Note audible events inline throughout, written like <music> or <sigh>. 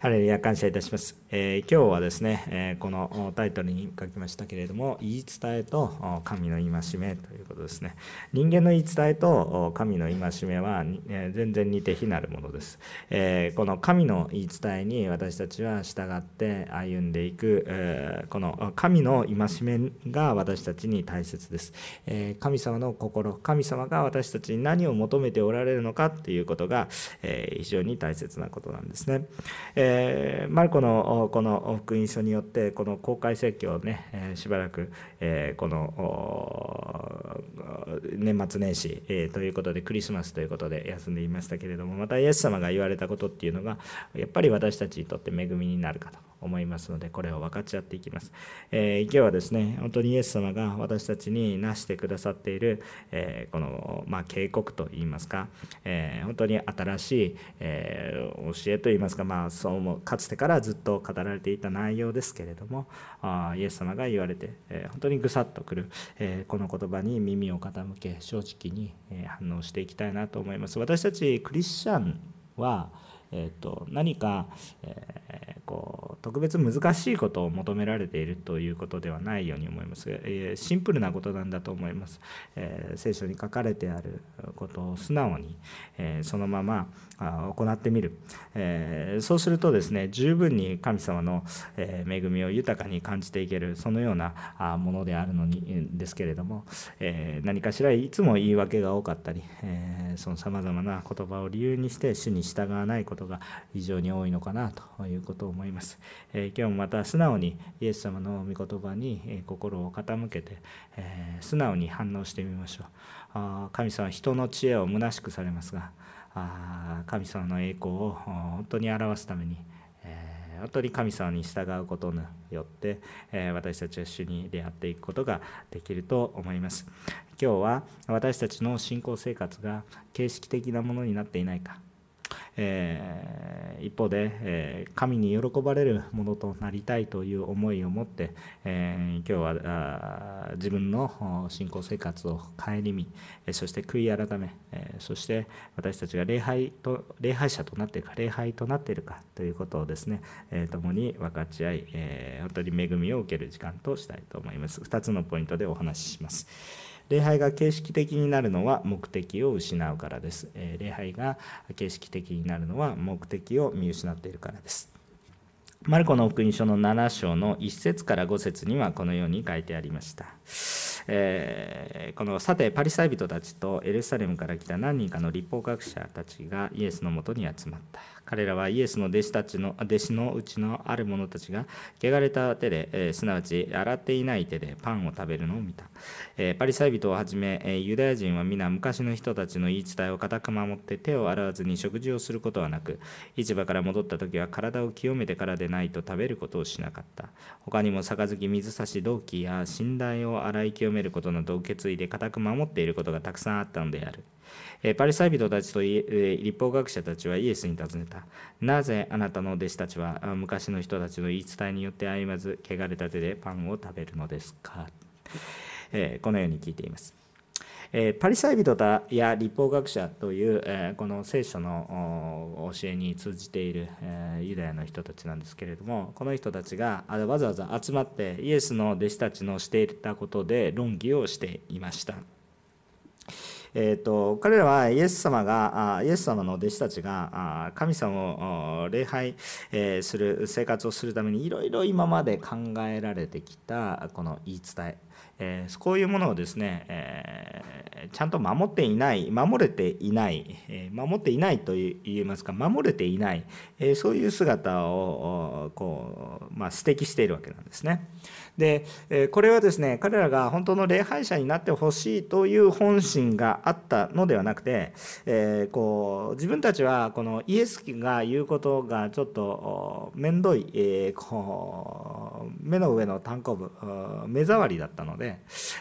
ハレルヤ感謝いたします、えー、今日はですね、えー、このタイトルに書きましたけれども言い伝えと神の戒めということですね。人間の言い伝えと神の戒めは、えー、全然似て非なるものです、えこの神の言い伝えに私たちは従って歩んでいく、えこの神の戒めが私たちに大切です、え神様の心神様が私たちに何を求めておられるのかっていうことが、え非常に大切なことなんですね、ええー、マルコのこの福音書によってこの公開説教をね、えー、しばらく、えー、この年末年始、えー、ということでクリスマスということで休んでいましたけれどもまたイエス様が言われたことっていうのがやっぱり私たちにとって恵みになるかと思いますのでこれを分かち合っていきます、えー、今日はですね本当にイエス様が私たちになしてくださっている、えー、この、まあ、警告といいますか、えー、本当に新しい、え教えといいますか、まあ、そうもかつてからずっと語られていた内容ですけれどもあイエス様が言われて、え本当にぐさっとくる、えこの言葉に耳を傾け正直に反応していきたいなと思います。私たちクリスチャンはえーと、何か、え、こう特別難しいことを求められているということではないように思います、え、シンプルなことなんだと思います、え、聖書に書かれてあることを素直に、えそのまま行ってみる、えそうするとですね十分に神様の恵みを豊かに感じていけるそのようなものであるのにですけれども、え何かしらいつも言い訳が多かったり、えそのさまざまな言葉を理由にして主に従わないことが非常に多いのかなということを思います。え今日もまた素直にイエス様の御言葉に心を傾けて、え素直に反応してみましょう。あ神様は人の知恵を虚しくされますが、あ神様の栄光を本当に表すために、え本当に神様に従うことによって、え私たちは主に出会っていくことができると思います。今日は私たちの信仰生活が形式的なものになっていないかえー、一方で、えー、神に喜ばれるものとなりたいという思いを持って、えー、今日は自分の信仰生活を顧みそして悔い改め、そして私たちが礼拝と礼拝者となっているか礼拝となっているかということをですね、え共に分かち合い、え本当に恵みを受ける時間としたいと思います。2つのポイントでお話しします。礼拝が形式的になるのは目的を失うからです。え礼拝が形式的になるのは目的を見失っているからです。マルコの福音書の7章の1節から5節にはこのように書いてありました。えー、このさてパリサイ人たちとエルサレムから来た何人かの立法学者たちがイエスのもとに集まった彼らはイエスの弟子たちの弟子のうちのある者たちが汚れた手で、えー、すなわち洗っていない手でパンを食べるのを見た、えー、パリサイ人をはじめ、えユダヤ人は皆昔の人たちの言い伝えを固く守って手を洗わずに食事をすることはなく市場から戻った時は体を清めてからでないと食べることをしなかった他にも杯水差し銅器や寝台を洗い清めることなどを受け継いで固く守っていることがたくさんあったのである。パリサイ人たちと立法学者たちはイエスに尋ねた。なぜあなたの弟子たちは昔の人たちの言い伝えによって歩まず、汚れた手でパンを食べるのですか？このように聞いています。パリサイ人や立法学者というこの聖書の教えに通じているユダヤの人たちなんですけれどもこの人たちがわざわざ集まってイエスの弟子たちのしていたことで論議をしていました。えーと、彼らはイエス様がイエス様の弟子たちが神様を礼拝する生活をするためにいろいろ今まで考えられてきたこの言い伝え。えー、こういうものをですね、えー、ちゃんと守っていない守れていない、えー、守っていないと言いますか守れていない、えそういう姿をこう、まあ、指摘しているわけなんですね。でえこれはですね彼らが本当の礼拝者になってほしいという本心があったのではなくて、え、こう自分たちはこのイエスが言うことがちょっと面倒い、えー、こ目の上の単行部目障りだったので、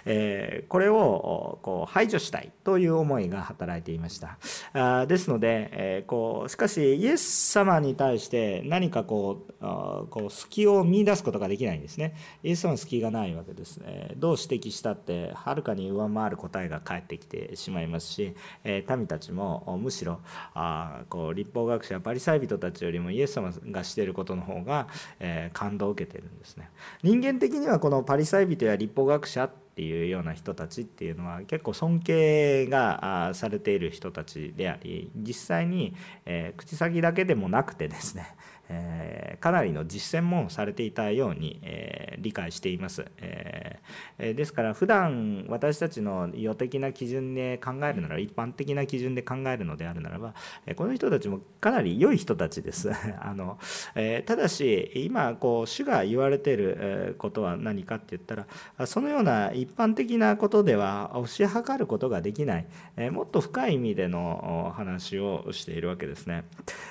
えこれをこう排除したいという思いが働いていました。あですので、えこうしかしイエス様に対して何かこうこう隙を見出すことができないんですね。イエス様の隙がないわけです、えどう指摘したってはるかに上回る答えが返ってきてしまいますし、え民たちもむしろあこう立法学者パリサイ人たちよりもイエス様がしていることの方が、え感動を受けてるんですね。人間的にはこのパリサイ人や立法学者っていうような人たちっていうのは結構尊敬がされている人たちであり実際に、え口先だけでもなくてですねえー、かなりの実践もされていたように、えー、理解しています、えー、ですから普段私たちの予的な基準で考えるなら一般的な基準で考えるのであるならばこの人たちもかなり良い人たちです。<laughs> あの、えただし今こう主が言われてることは何かって言ったらそのような一般的なことでは推し量ることができない、えもっと深い意味での話をしているわけですね、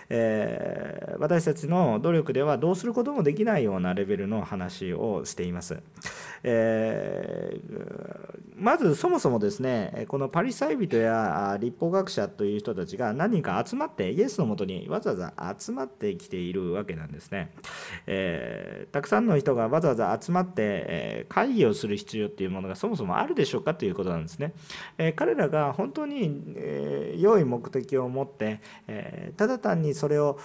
え私たちの努力ではどうすることもできないようなレベルの話をしています。えー、まずそもそもですねこのパリサイ人や立法学者という人たちが何人か集まってイエスのもとにわざわざ集まってきているわけなんですね。えー、たくさんの人がわざわざ集まって、え会議をする必要っていうものがそもそもあるでしょうかということなんですね。えー、彼らが本当に、え良い目的を持って、えただ単にそれを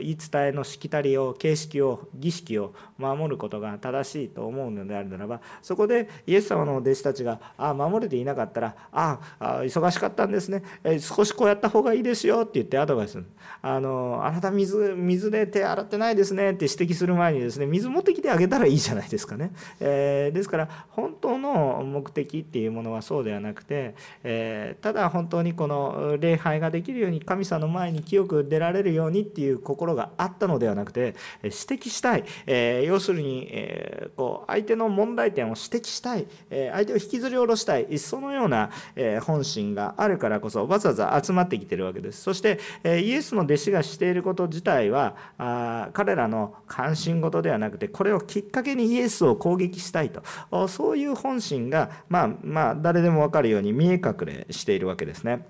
言い伝えのしきたりを形式を儀式を守ることが正しいと思うのであるならばそこでイエス様の弟子たちがあ守れていなかったらああ忙しかったんですね、え少しこうやった方がいいですよって言ってアドバイスあのあなた水水で手洗ってないですねって指摘する前にですね水持ってきてあげたらいいじゃないですかね、えー、ですから本当の目的っていうものはそうではなくて、えー、ただ本当にこの礼拝ができるように神様の前に清く出られるようにっていう心がああったのではなくて指摘したい、え、要するに、えこう相手の問題点を指摘したい、え相手を引きずり下ろしたい。そのような、え本心があるからこそわざわざ集まってきてるわけです。そして、えイエスの弟子がしていること自体はあ彼らの関心事ではなくてこれをきっかけにイエスを攻撃したいと。そういう本心がまあまあ誰でも分かるように見え隠れしているわけですね。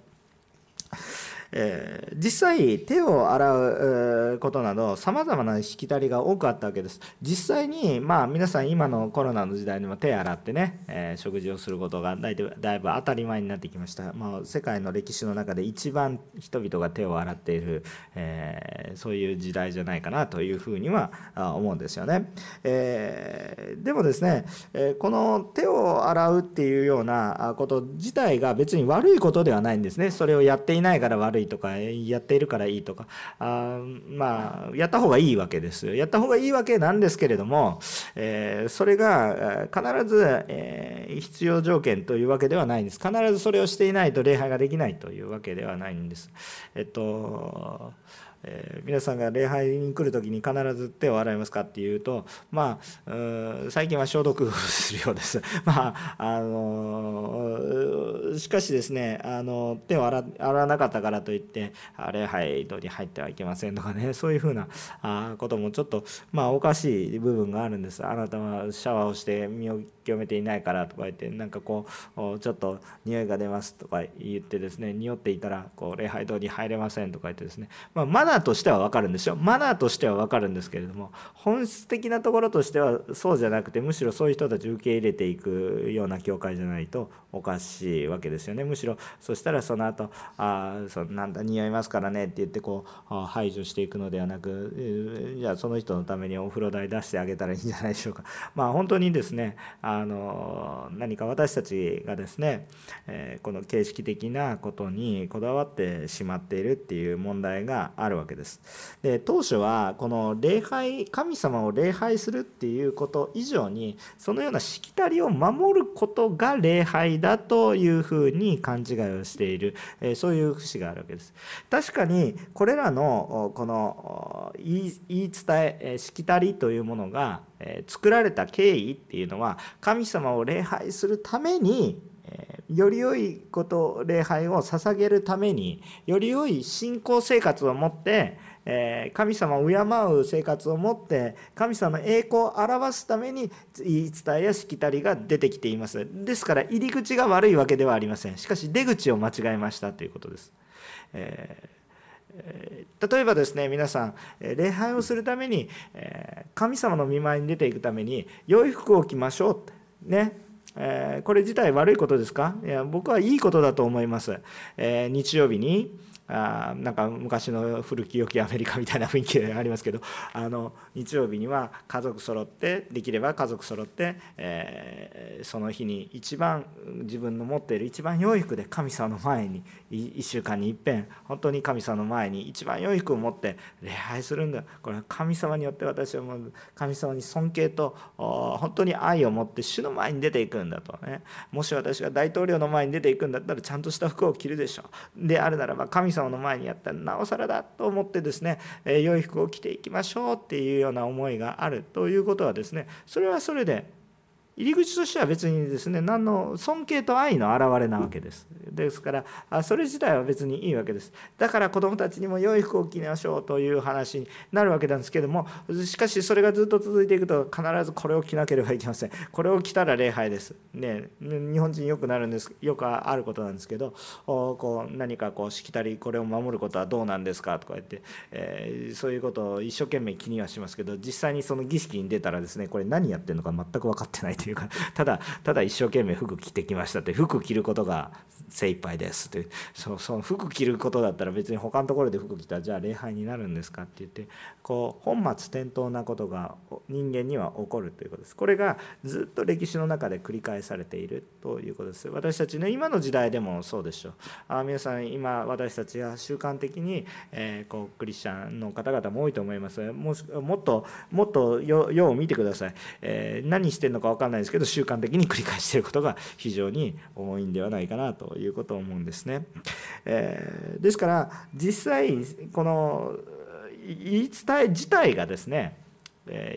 えー、実際手を洗うことなどさまざまなしきたりが多くあったわけです。実際にまあ皆さん今のコロナの時代にも手洗ってね、えー、食事をすることがだいだいぶ当たり前になってきました、まあ、世界の歴史の中で一番人々が手を洗っている、えー、そういう時代じゃないかなというふうには思うんですよね、えでもですね、えこの手を洗うっていうようなこと自体が別に悪いことではないんですね。それをやっていないから悪いいとかやっているからいいとかあまあやった方がいいわけですやった方がいいわけなんですけれども、えー、それが必ず、えー、必要条件というわけではないんです。必ずそれをしていないと礼拝ができないというわけではないんです。えっとえー、皆さんが礼拝に来る時に必ず手を洗いますかっていうとまあう最近は消毒するようです。<laughs> まああのしかしですねあの手を洗洗わなかったからといって礼拝堂に入ってはいけませんとかね <laughs> そういうふうなあこともちょっとまあおかしい部分があるんです。あなたはシャワーをして身を清めていないからとか言ってなんかこうちょっと匂いが出ますとか言ってですね匂っていたらこう礼拝堂に入れませんとか言ってですね、まあ、まだナーとしては分かるんですよ。マナーとしては分かるんですけれども本質的なところとしてはそうじゃなくてむしろそういう人たち受け入れていくような教会じゃないとおかしいわけですよね。むしろそしたらその後あそなんだ匂いますからねって言ってこう排除していくのではなくじゃあその人のためにお風呂代出してあげたらいいんじゃないでしょうか。<laughs> まあ本当にですねあの何か私たちがですね、えこの形式的なことにこだわってしまっているっていう問題があるわけです。わけです。で当初はこの礼拝神様を礼拝するっていうこと以上にそのようなしきたりを守ることが礼拝だというふうに勘違いをしている、えそういう節があるわけです。確かにこれらのこの言い伝えしきたりというものが作られた経緯っていうのは神様を礼拝するためにより良いこと礼拝を捧げるためにより良い信仰生活を持ってえ神様を敬う生活を持って神様の栄光を表すために言い伝えやしきたりが出てきています。ですから入り口が悪いわけではありません。しかし出口を間違えました。ということです、えー例えばですね皆さん礼拝をするために神様の見舞いに出ていくために良い服を着ましょう。ね。えこれ自体悪いことですか？いや僕はいいことだと思います。え、日曜日にあなんか昔の古き良きアメリカみたいな雰囲気がありますけどあの日曜日には家族揃ってできれば家族揃って、えー、その日に一番自分の持っている一番良い服で神様の前に1週間にいっぺん本当に神様の前に一番良い服を持って礼拝するんだ。これは神様によって私はもう。神様に尊敬と本当に愛を持って主の前に出ていくんだとね。もし私が大統領の前に出ていくんだったらちゃんとした服を着るでしょう。であるならば神様の前にやったらなおさらだと思ってですね、え良い服を着ていきましょうっていうような思いがあるということはですねそれはそれで入り口としては別にですね何の尊敬と愛の表れなわけです。ですからそれ自体は別にいいわけです。だから子どもたちにも良い服を着ましょうという話になるわけなんですけどもしかしそれがずっと続いていくと必ずこれを着なければいけません。これを着たら礼拝です。ね日本人よくなるんですよくあることなんですけどこう何かこうしきたりこれを守ることはどうなんですか？とか言って、えー、そういうことを一生懸命気にはしますけど実際にその儀式に出たらですねこれ何やってるのか全く分かってないという。かただただ一生懸命服着てきましたって服着ることが精一杯ですってそう。その服着ることだったら別に他のところで服着たらじゃあ礼拝になるんですかって言ってこう本末転倒なことが人間には起こるということです。これがずっと歴史の中で繰り返されているということです。私たちの今の時代でもそうでしょう。あ皆さん今私たちは習慣的に、えー、こうクリスチャンの方々も多いと思いますももっともっと世を見てください、えー、何してるのか分かんないですけど習慣的に繰り返していることが非常に多いんではないかなということを思うんですね。えー、ですから実際この言い伝え自体がですね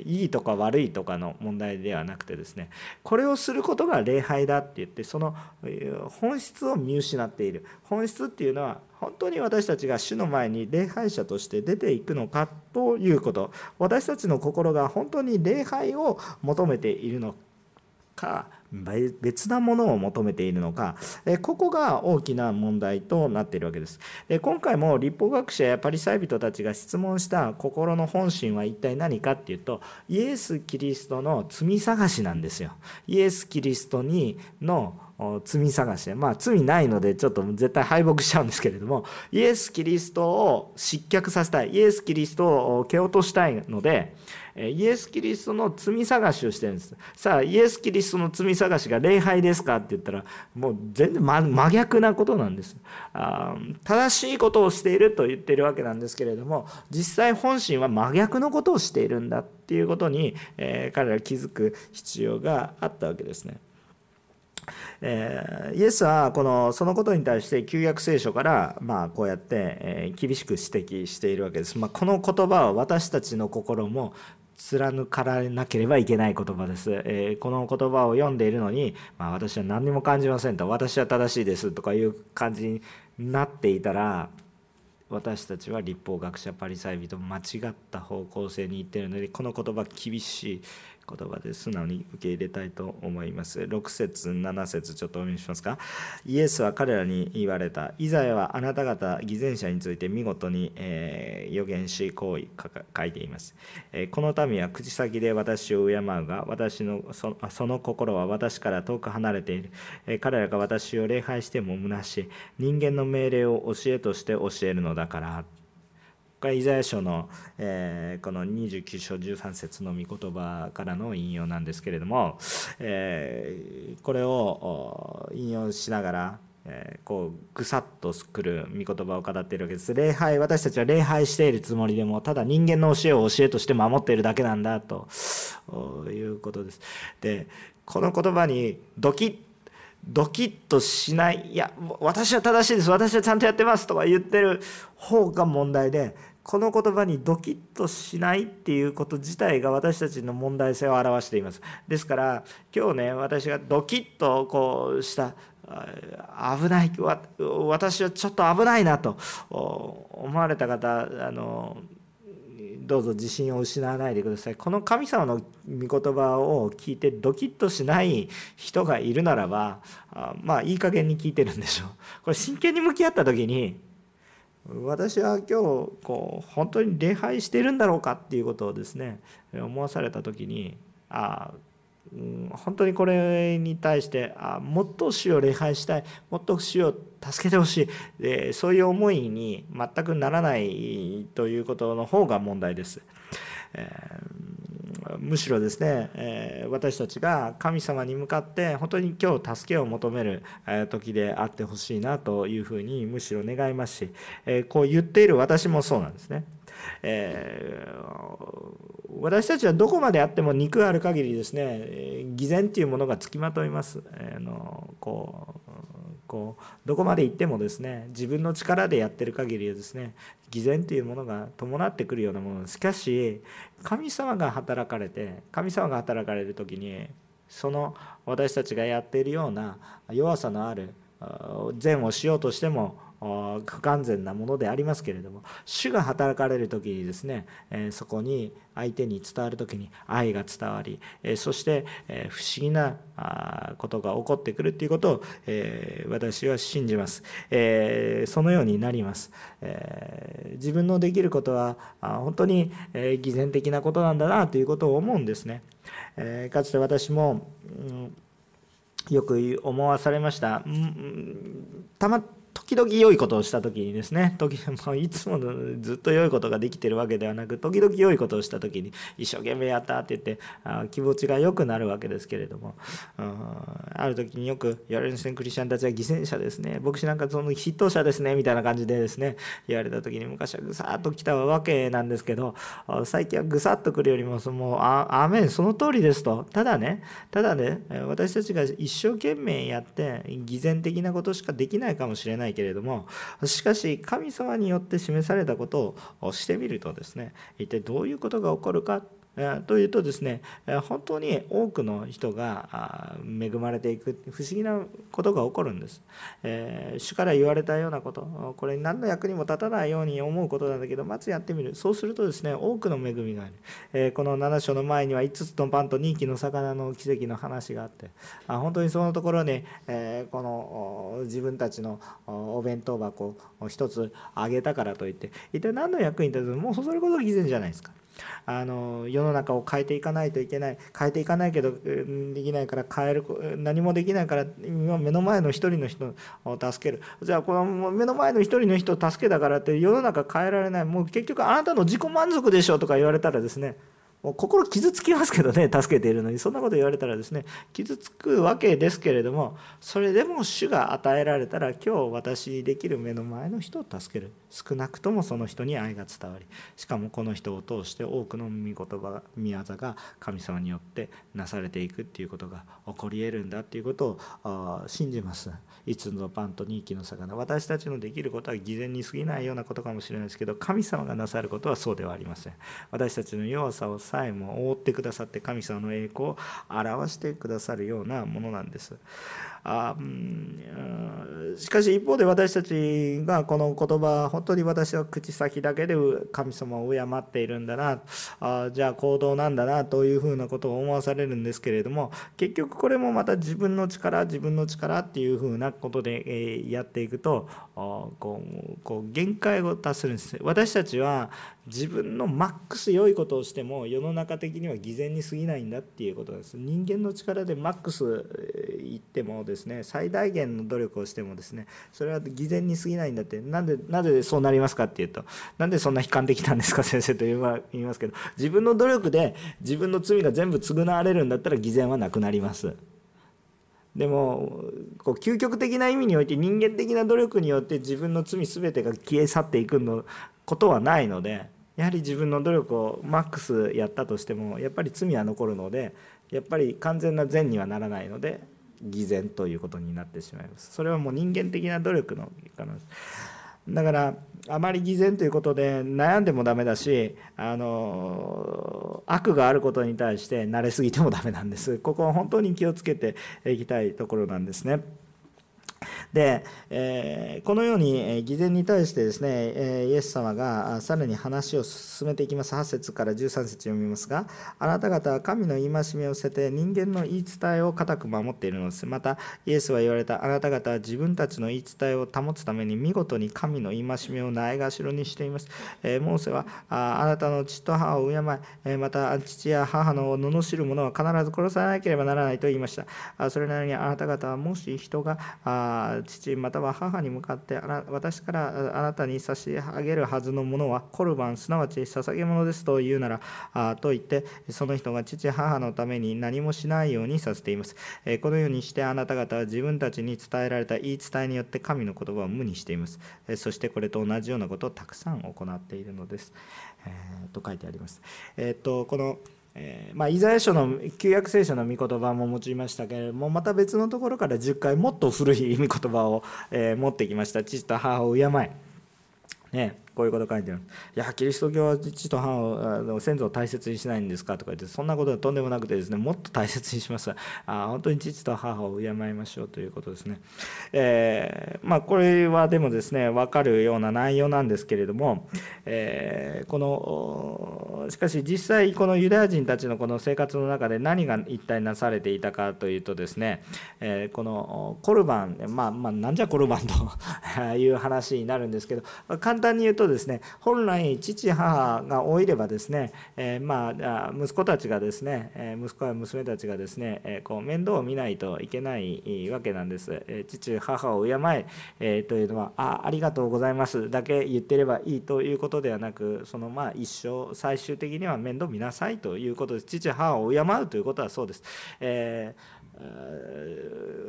いいとか悪いとかの問題ではなくてですねこれをすることが礼拝だって言ってその本質を見失っている。本質っていうのは本当に私たちが主の前に礼拝者として出ていくのかということ。私たちの心が本当に礼拝を求めているのか別なものを求めているのかここが大きな問題となっているわけです。今回も立法学者やパリサイ人たちが質問した心の本心は一体何かっていうとイエス・キリストの罪探しなんですよ。イエス・キリストにの罪探しまあ罪ないのでちょっと絶対敗北しちゃうんですけれどもイエス・キリストを失脚させたい。イエス・キリストを蹴落としたいのでイエス・キリストの罪探しをしてるんです。さあイエス・キリストの罪探しが礼拝ですかって言ったらもう全然真逆なことなんです。あ正しいことをしていると言ってるわけなんですけれども実際本心は真逆のことをしているんだっていうことに、えー、彼ら気づく必要があったわけですね。えー、イエスはこのそのことに対して旧約聖書からまあこうやって、えー、厳しく指摘しているわけです。まあ、この言葉は私たちの心も貫かれなければいけない言葉です、えー、この言葉を読んでいるのに、まあ、私は何にも感じませんと私は正しいですとかいう感じになっていたら私たちは立法学者パリサイ人間違った方向性に行ってるのでこの言葉厳しい言葉で素直に受け入れたいと思います。6節7節ちょっとお読みしますか？イエスは彼らに言われた。イザヤはあなた方偽善者について見事に、えー、予言し行為書いています、えー、この民は口先で私を敬うが私のそその心は私から遠く離れている、えー、彼らが私を礼拝しても虚しい。人間の命令を教えとして教えるのだから。これイザヤ書の、えー、この29章13節の御言葉からの引用なんですけれども、えー、これを引用しながら、えー、こうぐさっとくる御言葉を語っているわけです。礼拝私たちは礼拝しているつもりでもただ人間の教えを教えとして守っているだけなんだということです。でこの言葉にドキッドキッとしないいや私は正しいです。私はちゃんとやってますとか言ってる方が問題でこの言葉にドキッとしないっていうこと自体が私たちの問題性を表しています。ですから今日ね私がドキッとこうした危ない私はちょっと危ないなと思われた方あのどうぞ自信を失わないでください。この神様の御言葉を聞いてドキッとしない人がいるならばまあいい加減に聞いてるんでしょう。これ真剣に向き合った時に私は今日こう本当に礼拝してるんだろうかっていうことをですね思わされた時にああ、本当にこれに対してあもっと主を礼拝したいもっと主を助けてほしいでそういう思いに全くならないということの方が問題です。えー、むしろですね、え、私たちが神様に向かって本当に今日助けを求める時であってほしいなというふうにむしろ願いますし、え、こう言っている私もそうなんですね。えー、私たちはどこまであっても肉ある限りですね偽善っていうものがつきまといます。あのこうこうどこまで行ってもですね自分の力でやってる限りはですね偽善というものが伴ってくるようなものしかし神様が働かれて神様が働かれる時にその私たちがやっているような弱さのある善をしようとしても不完全なものでありますけれども主が働かれる時にですねそこに相手に伝わる時に愛が伝わりそして不思議なことが起こってくるということを私は信じます。そのようになります。自分のできることは本当に偽善的なことなんだなということを思うんですね。かつて私もよく思わされました。たま時々良いことをした時にですね時 <laughs> もいつもずっと良いことができてるわけではなく時々良いことをした時に一生懸命やったって言ってあ気持ちが良くなるわけですけれどもある時によく言われるんですねクリスチャンたちは犠牲者ですね。牧師なんかその筆頭者ですねみたいな感じでですね言われた時に昔はぐさっと来たわけなんですけど最近はぐさっと来るよりもそのあアメンその通りですと。ただねただね私たちが一生懸命やって偽善的なことしかできないかもしれないけれどもしかし神様によって示されたことをしてみるとですね一体どういうことが起こるかというとですね本当に多くの人が恵まれていく不思議なことが起こるんです、え主から言われたようなことこれ何の役にも立たないように思うことなんだけどまずやってみる。そうするとですね多くの恵みがある、えこの7章の前には5つのパンと2匹の魚の奇跡の話があってあ本当にそのところに、えこの自分たちのお弁当箱を1つあげたからといって一体何の役に立つの？もうそれこそ偽善じゃないですか。あの世の中を変えていかないといけない。変えていかないけどできないから変える何もできないから目の前の一人の人を助ける。じゃあこの目の前の一人の人を助けたからって世の中変えられない。もう結局あなたの自己満足でしょとか言われたらですねもう心傷つきますけどね <laughs> 助けているのに。そんなこと言われたらですね傷つくわけですけれどもそれでも主が与えられたら今日私にできる目の前の人を助ける。少なくともその人に愛が伝わりしかもこの人を通して多くの御言葉御業が神様によってなされていくっていうことが起こり得るんだっていうことを信じます。5つのパンと2匹の魚。私たちのできることは偽善に過ぎないようなことかもしれないですけど神様がなさることはそうではありません。私たちの弱ささえも覆ってくださって神様の栄光を表してくださるようなものなんです。あしかし一方で私たちがこの言葉本当に私は口先だけで神様を敬っているんだなあじゃあ行動なんだなというふうなことを思わされるんですけれども結局これもまた自分の力自分の力っていうふうなことで、えやっていくとこうこう限界を達するんです私たちは自分のマックス良いことをしても世のの中的には偽善に過ぎないんだっていうことです。人間の力でマックス言ってもですね最大限の努力をしてもですねそれは偽善に過ぎないんだって。なんでなぜそうなりますかっていうとなんでそんな悲観的なんですか <laughs> 先生と言いますけど自分の努力で自分の罪が全部償われるんだったら偽善はなくなります。でもこう究極的な意味において人間的な努力によって自分の罪全てが消え去っていくのことはないのでやはり自分の努力をマックスやったとしてもやっぱり罪は残るのでやっぱり完全な善にはならないので偽善ということになってしまいます。それはもう人間的な努力の可能だからあまり偽善ということで悩んでもダメだしあの悪があることに対して慣れすぎてもダメなんです。ここは本当に気をつけていきたいところなんですね。で、えー、このように偽善に対してですねえイエス様がさらに話を進めていきます。8節から13節読みますがあなた方は神の戒めを捨てて人間の言い伝えを固く守っているのです。またイエスは言われたあなた方は自分たちの言い伝えを保つために見事に神の戒めをないがしろにしています、えー、モーセはああなたの父と母を敬えまた父や母の罵る者は必ず殺さなければならないと言いました。あそれなのにあなた方はもし人があ父または母に向かって私からあなたに差し上げるはずのものはコルバンすなわち捧げ物ですと言うならあと言ってその人が父母のために何もしないようにさせています、えこのようにしてあなた方は自分たちに伝えられた言い伝えによって神の言葉を無にしています、えそしてこれと同じようなことをたくさん行っているのです、え、と書いてあります。えっ、とこのえー、まあ、イザヤ書の旧約聖書の御言葉も用いましたけれどもまた別のところから10回もっと古い御言葉を、えー、持ってきました。父と母を敬え、ね、こういうこと書いてる。いや、キリスト教は父と母をあの先祖を大切にしないんですかとか言って、そんなことはとんでもなくてですね、もっと大切にします。あ本当に父と母を敬いましょうということですね。えー、まあ、これはでもですね、分かるような内容なんですけれども、えー、この、しかし実際、このユダヤ人たちのこの生活の中で何が一体なされていたかというとですね、えー、このコルバン、まあ、まあ、なんじゃコルバンという話になるんですけど、簡単に言うととですね本来父母が老いればですね、えー、まあ息子たちがですね、え息子や娘たちがですね、えこう面倒を見ないといけないわけなんです。え父母を敬ええー、というのはあありがとうございますだけ言ってればいいということではなくそのまあ一生最終的には面倒見なさいということです。父母を敬うということはそうです。えー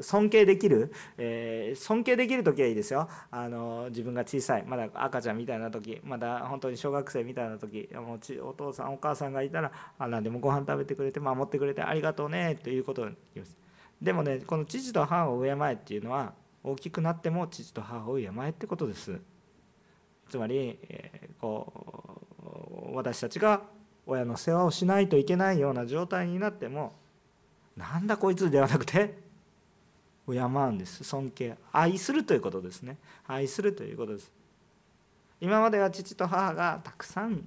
尊敬できる、えー、尊敬できる時はいいですよ。あの自分が小さいまだ赤ちゃんみたいな時まだ本当に小学生みたいな時もうお父さんお母さんがいたらあ何でもご飯食べてくれて守ってくれてありがとうねということを言います。でもねこの父と母を敬えっていうのは大きくなっても父と母を敬えってことです。つまり、えー、こう私たちが親の世話をしないといけないような状態になってもなんだこいつではなくて敬うんです。尊敬。愛するということですね。愛するということです。今までは父と母がたくさん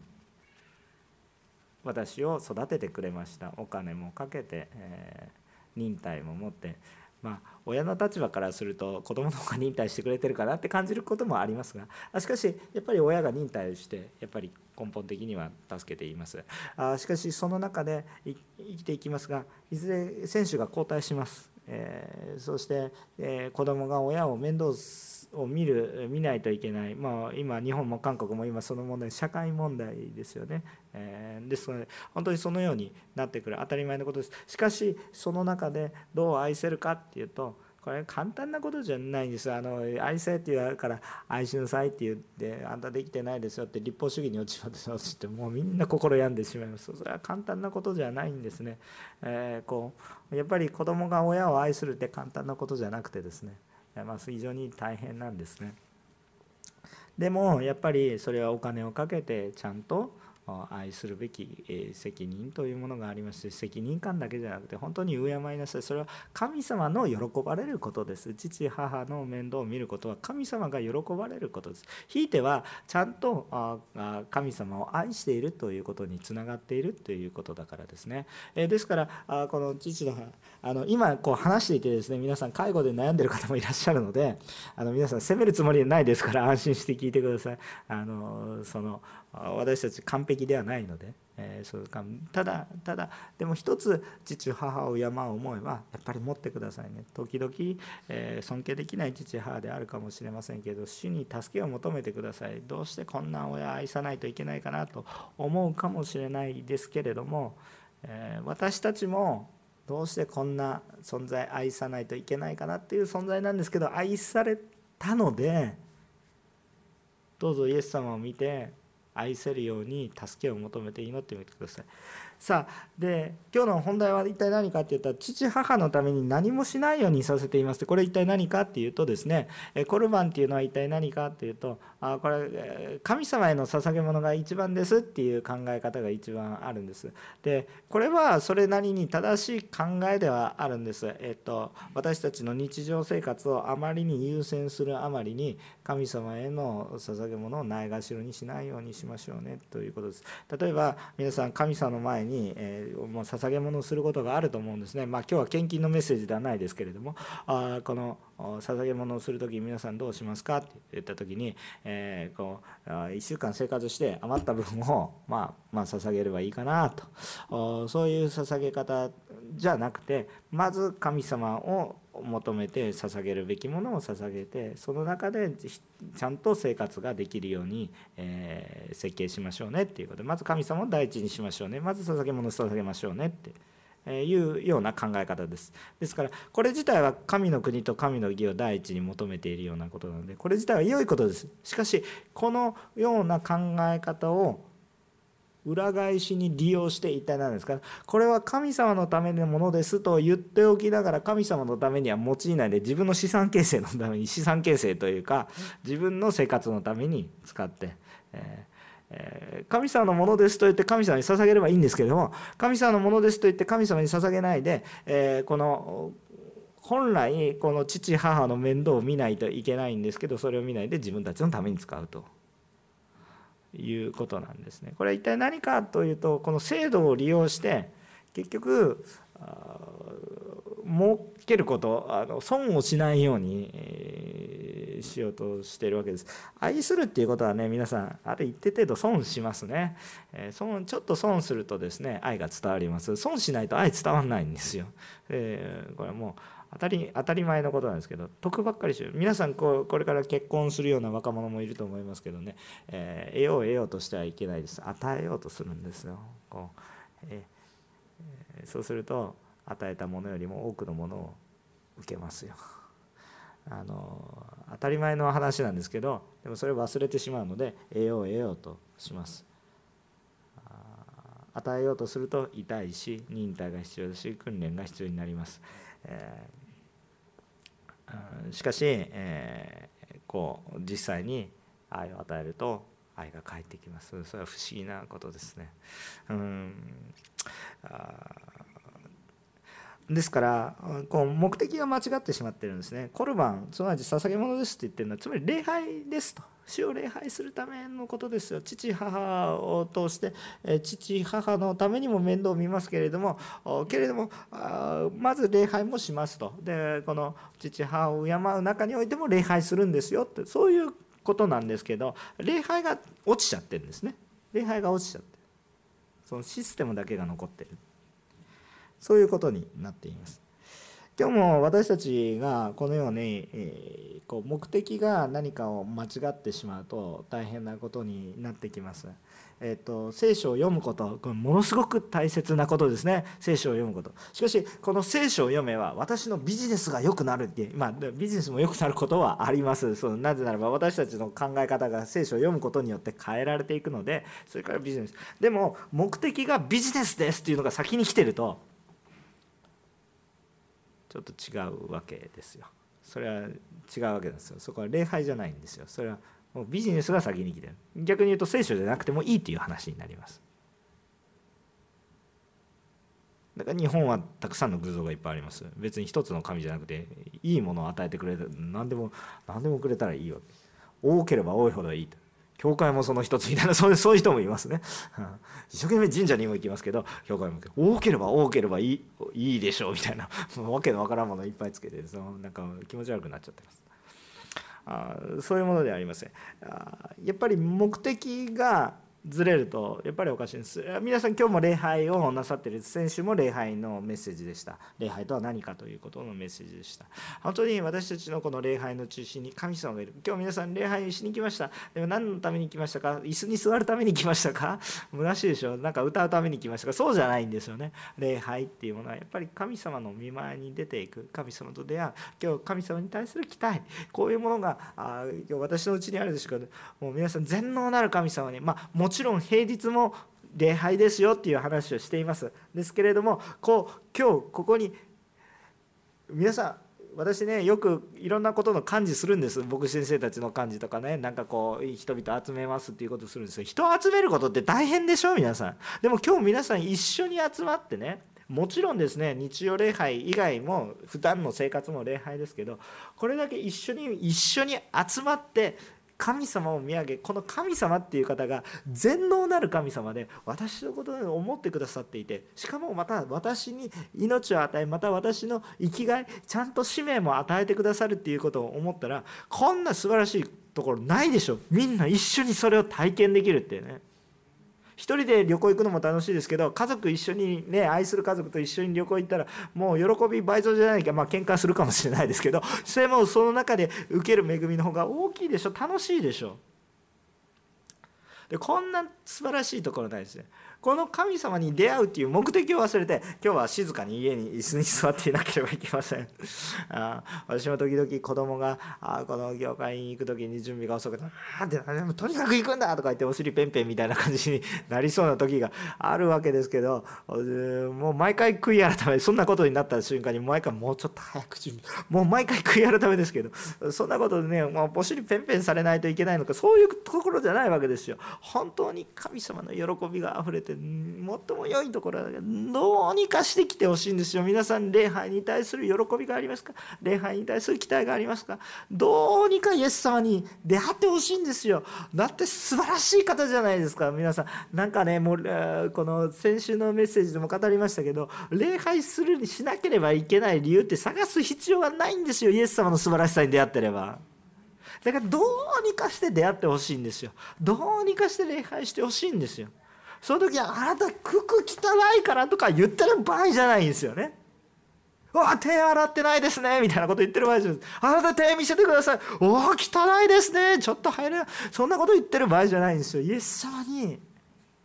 私を育ててくれました。お金もかけて、えー、忍耐も持って。まあ親の立場からすると子供の方が忍耐してくれてるかなって感じることもありますが。しかしやっぱり親が忍耐してやっぱり根本的には助けています。あしかしその中で生きていきますがいずれ選手が交代します、えー、そして、えー、子供が親を面倒を見る見ないといけない、まあ、今日本も韓国も今その問題社会問題ですよね、えー、ですので本当にそのようになってくる。当たり前のことです。しかしその中でどう愛せるかっていうとこれ簡単なことじゃないんです。あの愛せって言うから愛しなさいって言ってあんたできてないですよって立法主義に落ちまって落ちてもうみんな心病んでしまいます。それは簡単なことじゃないんですね、えー、こうやっぱり子供が親を愛するって簡単なことじゃなくてですね。まあ、非常に大変なんですね。でもやっぱりそれはお金をかけてちゃんと愛するべき責任というものがありまして責任感だけじゃなくて本当に敬いなさい。それは神様の喜ばれることです。父母の面倒を見ることは神様が喜ばれることです。ひいてはちゃんと神様を愛しているということにつながっているということだからですね。ですからこの父のあの今こう話していてですね皆さん介護で悩んでる方もいらっしゃるのであの皆さん責めるつもりはないですから安心して聞いてください。あのその私たち完璧ではないので、えー、そうか。ただただでも一つ父母を敬う思いはやっぱり持ってくださいね。時々、えー、尊敬できない父母であるかもしれませんけど主に助けを求めてください。どうしてこんな親愛さないといけないかなと思うかもしれないですけれども、えー、私たちもどうしてこんな存在愛さないといけないかなっていう存在なんですけど愛されたのでどうぞイエス様を見て愛せるように助けを求めて祈ってみてください。さあで今日の本題は一体何かって言ったら父母のために何もしないようにさせていますこれ一体何かっていうとですねコルバンっていうのは一体何かっていうとあこれ神様への捧げ物が一番ですっていう考え方が一番あるんですでこれはそれなりに正しい考えではあるんです、えっと、私たちの日常生活をあまりに優先するあまりに神様への捧げ物をないがしろにしないようにしましょうねということです例えば皆さん神様の前に、えー、もう捧げ物をすることがあると思うんですね。まあ、今日は献金のメッセージではないですけれどもあこの捧げ物をする時皆さんどうしますかって言った時に、えー、こう1週間生活して余った分を、<laughs> まあ、まあ捧げればいいかなとそういう捧げ方じゃなくてまず神様を求めて捧げるべきものを捧げてその中でちゃんと生活ができるように、えー、設計しましょうねっていうことでまず神様を第一にしましょうねまず捧げ物を捧げましょうねっていうような考え方です。ですからこれ自体は神の国と神の義を第一に求めているようなことなのでこれ自体は良いことです。しかしこのような考え方を裏返しに利用して一体何ですか？これは神様のためのものですと言っておきながら神様のためには用いないで自分の資産形成のために資産形成というか自分の生活のために使って、えー、神様のものですと言って神様に捧げればいいんですけれども神様のものですと言って神様に捧げないで、えー、この本来この父母の面倒を見ないといけないんですけどそれを見ないで自分たちのために使うと。いうことなんですね。これは一体何かというとこの制度を利用して結局儲けることあの損をしないように、えー、しようとしているわけです。愛するっていうことはね皆さんあれ一定程度損しますね、えー、損ちょっと損するとですね愛が伝わります損しないと愛伝わんないんですよ。えー、これはもう当たり当たり前のことなんですけど得ばっかりしてる皆さんこうこれから結婚するような若者もいると思いますけどね、えー、得よう得ようとしてはいけないです。与えようとするんですよ。こう、えー、そうすると与えたものよりも多くのものを受けますよ。あの当たり前の話なんですけどでもそれを忘れてしまうので得よう得ようとします。与えようとすると痛いし忍耐が必要だし訓練が必要になります、えーしかし、えー、こう実際に愛を与えると愛が返ってきます。それは不思議なことですね。うん。ですからこう目的が間違ってしまってるんですね。コルバンすなわち捧げ物ですって言ってるのはつまり礼拝ですと。主を礼拝するためのことですよ父母を通して父母のためにも面倒を見ますけれどもけれどもまず礼拝もしますとでこの父母を敬う中においても礼拝するんですよってそういうことなんですけど礼拝が落ちちゃってるんですね礼拝が落ちちゃってそのシステムだけが残ってるそういうことになっています今日も私たちがこのように、えこう目的が何かを間違ってしまうと大変なことになってきます。えーと、聖書を読むことこれものすごく大切なことですね。聖書を読むこと。しかしこの聖書を読めば私のビジネスが良くなるっていう、まあ、ビジネスも良くなることはあります。そのなぜならば私たちの考え方が聖書を読むことによって変えられていくのでそれからビジネス。でも目的がビジネスですっていうのが先に来てるとちょっと違うわけですよ。それは違うわけですよ。そこは礼拝じゃないんですよ。それはもうビジネスが先に来てる。逆に言うと聖書じゃなくてもいいっていう話になります。だから日本はたくさんの偶像がいっぱいあります。別に一つの神じゃなくていいものを与えてくれる何でも何でもくれたらいいわけ多ければ多いほどいいと。教会もその一つみたいなそういうそういう人もいますね、一生懸命神社にも行きますけど教会も多ければ多ければいいいいでしょうみたいな。<laughs> わけのわからんものいっぱいつけてそのなんか気持ち悪くなっちゃってます。あそういうものではありません。あやっぱり目的がずれるとやっぱりおかしいんです。皆さん今日も礼拝をなさってる。先週も礼拝のメッセージでした。礼拝とは何かということのメッセージでした。本当に私たちのこの礼拝の中心に神様がいる。今日皆さん礼拝しに来ました。でも何のために来ましたか？椅子に座るために来ましたか？虚しいでしょ？なんか歌うために来ましたか？そうじゃないんですよね。礼拝っていうものはやっぱり神様の見舞いに出ていく。神様と出会う。今日神様に対する期待。こういうものがあ今日私のうちにあるでしょうけどもう皆さん全能なる神様にまあもちちろん平日も礼拝ですよっていう話をしています。ですけれどもこう今日ここに皆さん私ねよくいろんなことの幹事するんです。牧師先生たちの幹事とかね。なんかこう人々集めますっていうことするんですよ人を集めることって大変でしょ？皆さん。でも今日皆さん一緒に集まってねもちろんですね日曜礼拝以外も普段の生活も礼拝ですけどこれだけ一緒に一緒に集まって神様を見上げこの神様っていう方が全能なる神様で私のことを思ってくださっていてしかもまた私に命を与えまた私の生きがいちゃんと使命も与えてくださるっていうことを思ったらこんな素晴らしいところないでしょ。みんな一緒にそれを体験できるっていうね。一人で旅行行くのも楽しいですけど家族一緒にね愛する家族と一緒に旅行行ったらもう喜び倍増じゃないかまあ喧嘩するかもしれないですけど <laughs> それもその中で受ける恵みの方が大きいでしょ。楽しいでしょ。でこんな素晴らしいところないですね。この神様に出会うっていう目的を忘れて今日は静かに家に椅子に座っていなければいけません。<laughs> あ私も時々子供があこの業界に行く時に準備が遅くてあでもとにかく行くんだとか言ってお尻ペンペンみたいな感じになりそうな時があるわけですけどもう毎回悔い改めそんなことになった瞬間に毎回もうちょっと早く準備もう毎回悔い改めですけどそんなことでねもうお尻ペンペンされないといけないのかそういうところじゃないわけですよ。本当に神様の喜びがあふれて最も良いところだけどどうにかしてきてほしいんですよ皆さん礼拝に対する喜びがありますか？礼拝に対する期待がありますか？どうにかイエス様に出会ってほしいんですよだって素晴らしい方じゃないですか皆さんなんかねもうこの先週のメッセージでも語りましたけど礼拝するにしなければいけない理由って探す必要がないんですよイエス様の素晴らしさに出会ってれば。だからどうにかして出会ってほしいんですよ。どうにかして礼拝してほしいんですよ。その時はあなた服汚いからとか言ってる場合じゃないんですよね。わ手洗ってないですねみたいなこと言ってる場合じゃない。ですあなた手見せてください。おお汚いですね。ちょっと入れない。そんなこと言ってる場合じゃないんですよ。イエス様に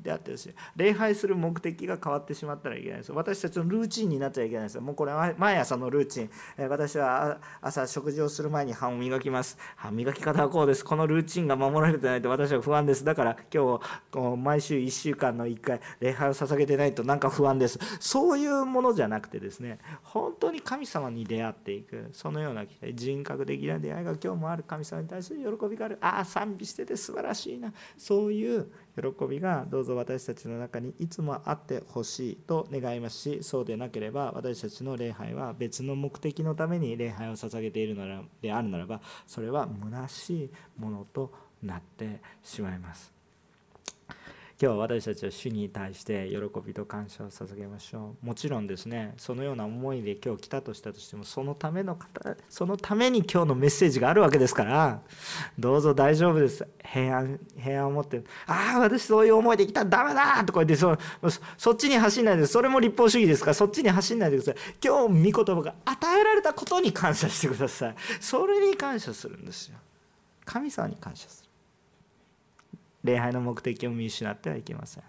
であってですね礼拝する目的が変わってしまったらいけないです私たちのルーチンになっちゃいけないですもうこれは毎朝のルーチン。私は朝食事をする前に歯を磨きます。歯磨き方はこうです。このルーチンが守られてないと私は不安です。だから今日毎週1週間の1回礼拝を捧げてないとなんか不安です。そういうものじゃなくてですね本当に神様に出会っていく。そのような人格的な出会いが今日もある。神様に対する喜びがある。ああ賛美してて素晴らしいな。そういう喜びがどうぞ私たちの中にいつもあってほしいと願いますしそうでなければ私たちの礼拝は別の目的のために礼拝を捧げているのであるならばそれは虚しいものとなってしまいます。今日私たちは主に対して喜びと感謝を捧げましょう。もちろんですねそのような思いで今日来たとしたとしてもそのための方そのために今日のメッセージがあるわけですからどうぞ大丈夫です。平安平安を持ってああ私そういう思いで来たらダメだとか言ってそそっちに走んないでそれも立法主義ですからそっちに走んないでください。今日御言葉が与えられたことに感謝してください。それに感謝するんですよ。神様に感謝する。礼拝の目的を見失ってはいけません。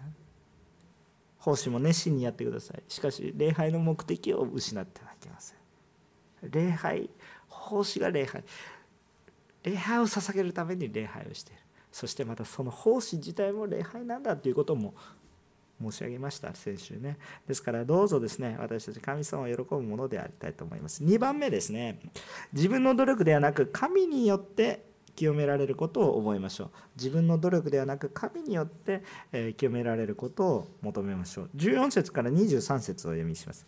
奉仕も熱心にやってください。しかし礼拝の目的を失ってはいけません。礼拝奉仕が礼拝。礼拝を捧げるために礼拝をしている。そしてまたその奉仕自体も礼拝なんだということも申し上げました。先週ね。ですからどうぞですね私たち神様を喜ぶものでありたいと思います。2番目ですね。自分の努力ではなく神によって清められることを覚えましょう。自分の努力ではなく神によって清められることを求めましょう。14節から23節を読みします。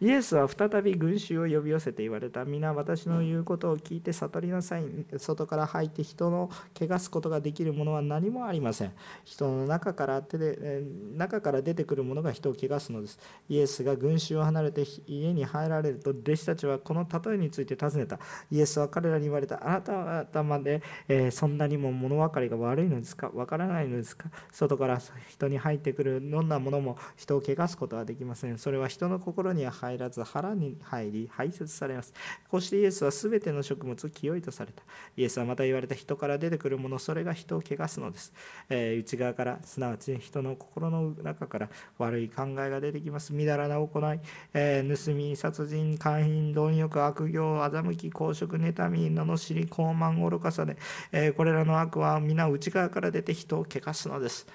イエスは再び群衆を呼び寄せて言われた。皆私の言うことを聞いて悟りなさい。外から入って人の汚すことができるものは何もありません。人の中から手で中から出てくるものが人を汚すのです。イエスが群衆を離れて家に入られると弟子たちはこの例えについて尋ねた。イエスは彼らに言われた。あなた方までえー、そんなにも物分かりが悪いのですか？わからないのですか？外から人に入ってくるどんなものも人を汚すことはできません。それは人の心には入らず腹に入り排泄されます。こうしてイエスは全ての食物を清いとされた。イエスはまた言われた人から出てくるものそれが人を汚すのです、えー、内側からすなわち人の心の中から悪い考えが出てきます。みだらな行い、えー、盗み殺人姦淫貪欲悪行欺き公職妬み罵り傲慢愚かさで、え、これらの悪は皆内側から出て人を汚すのです。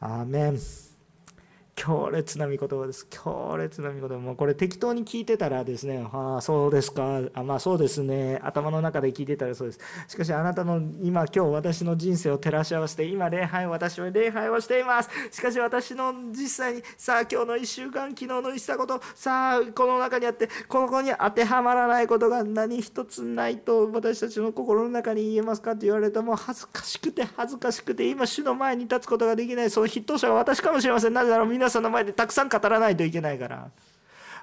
アーメン。強烈な御言葉です。強烈な御言葉。もうこれ適当に聞いてたらですね、ああ、そうですか。あまあそうですね。頭の中で聞いてたらそうです。しかしあなたの今、今日私の人生を照らし合わせて、今礼拝、私は礼拝をしています。しかし私の実際に、さあ今日の1週間、昨日のしたこと、さあこの中にあって、この子に当てはまらないことが何一つないと私たちの心の中に言えますかって言われても恥ずかしくて恥ずかしくて、今主の前に立つことができない、その筆頭者は私かもしれません。なぜなら皆さんの前でたくさん語らないといけないから。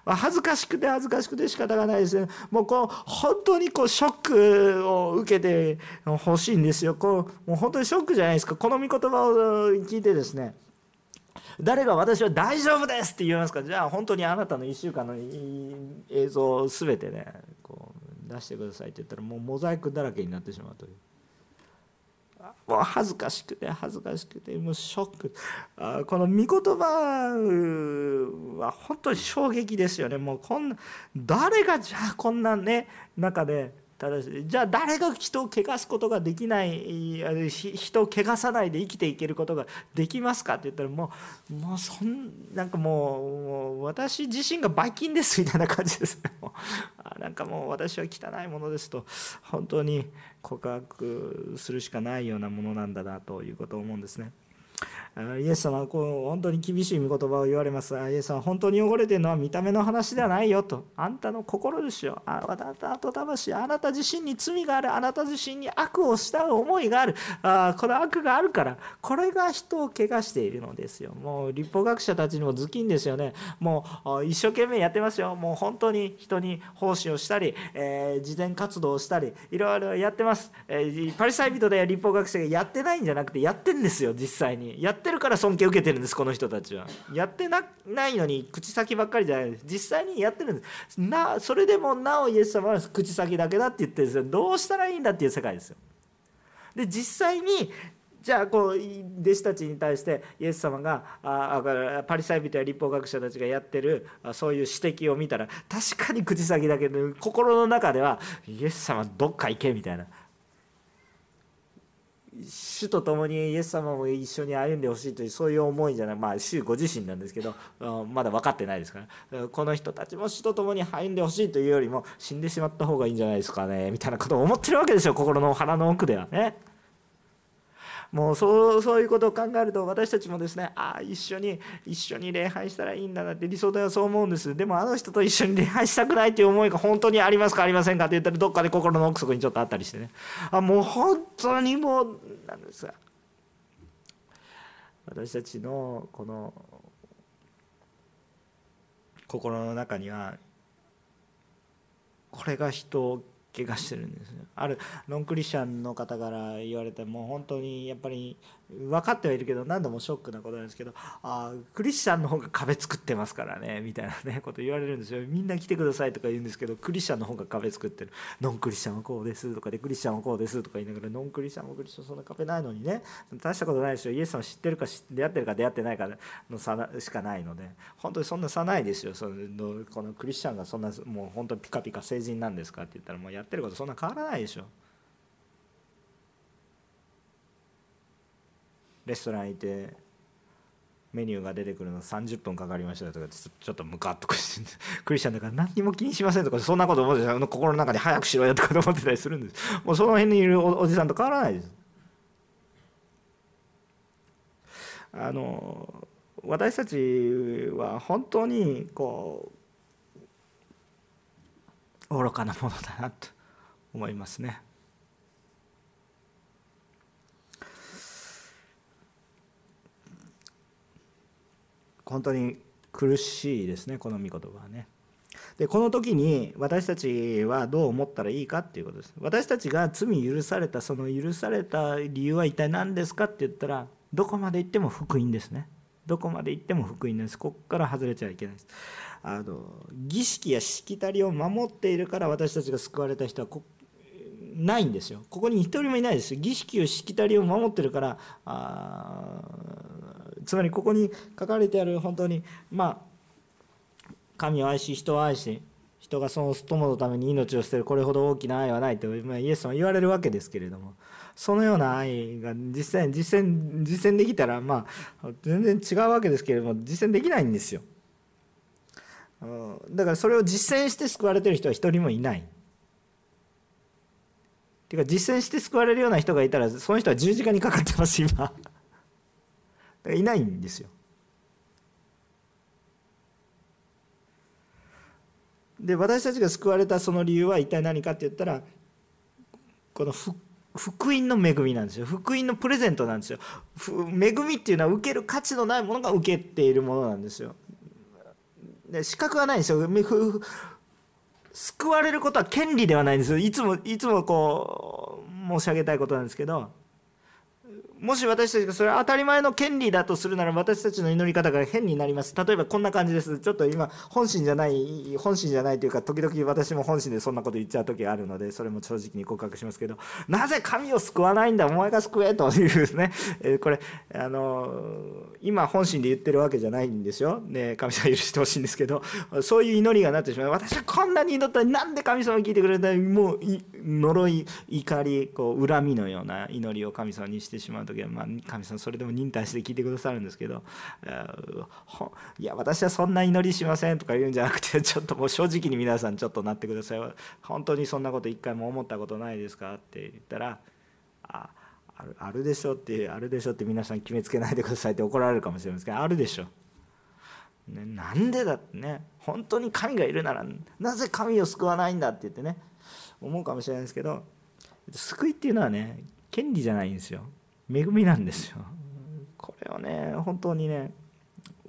恥ずかしくて恥ずかしくて仕方がないですね。もうこう本当にこうショックを受けてほしいんですよ。こうもう本当にショックじゃないですか。この御言葉を聞いてですね。誰が私は大丈夫ですって言いますかじゃあ本当にあなたの1週間の映像を全てねこう出してくださいって言ったらもうモザイクだらけになってしまうという。もう恥ずかしくて恥ずかしくてもうショック。あこの御言葉は本当に衝撃ですよね。もうこんな誰がじゃあこんなね中で正しい。じゃあ誰が人を汚すことができない人を汚さないで生きていけることができますかって言ったらもうもうそんなんかもうもう私自身がばい菌ですみたいな感じです。ねもうなんかもう私は汚いものですと本当に告白するしかないようなものなんだなということを思うんですね。イエス様はこう本当に厳しい御言葉を言われます。イエス様本当に汚れてるのは見た目の話ではないよと。あんたの心ですよ。あなたと魂、あなた自身に罪がある。あなた自身に悪をした思いがある。あこの悪があるから、これが人を汚しているのですよ。もう立法学者たちにも頭巾ですよね。もう一生懸命やってますよ。もう本当に人に奉仕をしたり、えー、慈善活動をしたり、いろいろやってます。えー、パリサイ人で立法学者がやってないんじゃなくて、やってんですよ、実際に。やっってるから尊敬受けてるんですこの人たちは。やってないのに口先ばっかりじゃない。です実際にやってるんです。なそれでもなおイエス様は口先だけだって言ってるんですよ。どうしたらいいんだっていう世界ですよ。で実際にじゃあこう弟子たちに対してイエス様があパリサイ人や立法学者たちがやってるそういう指摘を見たら確かに口先だけど心の中ではイエス様どっか行けみたいな。主と共にイエス様も一緒に歩んでほしいというそういう思いじゃないまあ主ご自身なんですけどまだ分かってないですからこの人たちも主と共に歩んでほしいというよりも死んでしまった方がいいんじゃないですかねみたいなことを思ってるわけでしょ心の腹の奥ではね。もうそうそういうことを考えると私たちもですねああ一緒に一緒に礼拝したらいいんだなって理想ではそう思うんです。でもあの人と一緒に礼拝したくないっていう思いが本当にありますかありません。かって言ったらどっかで心の奥底にちょっとあったりしてね。あもう本当にもうなんですが私たちのこの心の中にはこれが人を怪我してるんですあるノンクリスチャンの方から言われてもう本当にやっぱり分かってはいるけど何度もショックなことなんですけどあクリスチャンの方が壁作ってますからねみたいなね <laughs> こと言われるんですよ。みんな来てくださいとか言うんですけどクリスチャンの方が壁作ってる。ノンクリスチャンはこうですとかでクリスチャンはこうですとか言いながらノンクリスチャンもクリスチャンそんな壁ないのにね。大したことないですよ。イエス様知ってるか出会ってるか出会ってないかの差しかないので。本当にそんな差ないですよ。そのこのクリスチャンがそんなもう本当にピカピカ成人なんですかって言ったらもうやってることそんな変わらないでしょ。レストラン行ってメニューが出てくるの30分かかりましたとかちょっとムカッとして <laughs> クリスチャンだから何にも気にしませんとかそんなこと思ってた心の中で早くしろよとか思ってたりするんです。もうその辺にいるおじさんと変わらないです。あの私たちは本当にこう愚かなものだなと思いますね。本当に苦しいですねこの御言葉はね。でこの時に私たちはどう思ったらいいかっていうことです。私たちが罪許されたその許された理由は一体何ですかって言ったらどこまで行っても福音ですね。どこまで行っても福音です。ここから外れちゃいけないです。あの儀式やしきたりを守っているから私たちが救われた人はこないんですよ。ここに一人もいないです。儀式をしきたりを守ってるからあつまりここに書かれてある本当にまあ神を愛し人を愛し人がその友のために命を捨てるこれほど大きな愛はないと、まあ、イエスは言われるわけですけれどもそのような愛が実際実践実践できたらまあ全然違うわけですけれども実践できないんですよ。だからそれを実践して救われてる人は一人もいない。ていうか実践して救われるような人がいたらその人は十字架にかかってます今。いないんですよ。で私たちが救われたその理由は一体何かって言ったらこの福音の恵みなんですよ。福音のプレゼントなんですよ。恵みっていうのは受ける価値のないものが受けているものなんですよ。で資格はないんですよ。救われることは権利ではないんですよ。いつもいつもこう申し上げたいことなんですけど。もし私たちがそれは当たり前の権利だとするなら私たちの祈り方が変になります。例えばこんな感じです。ちょっと今本心じゃない本心じゃないというか時々私も本心でそんなこと言っちゃう時があるのでそれも正直に告白しますけどなぜ神を救わないんだお前が救えというですね、え <laughs> これあの今本心で言ってるわけじゃないんですよ、ね、神様許してほしいんですけどそういう祈りがなってしまう。私はこんなに祈ったのになんで神様聞いてくれたもう呪い怒りこう恨みのような祈りを神様にしてしまう時は、まあ、神様それでも忍耐して聞いてくださるんですけどいや私はそんな祈りしませんとか言うんじゃなくてちょっともう正直に皆さんちょっとなってください本当にそんなこと一回も思ったことないですかって言ったらああるあるでしょってあるでしょって皆さん決めつけないでくださいって怒られるかもしれませんけどあるでしょ。ね、なんでだってね本当に神がいるならなぜ神を救わないんだって言ってね思うかもしれないですけど救いっていうのはね権利じゃないんですよ。恵みなんですよ。これをね本当にね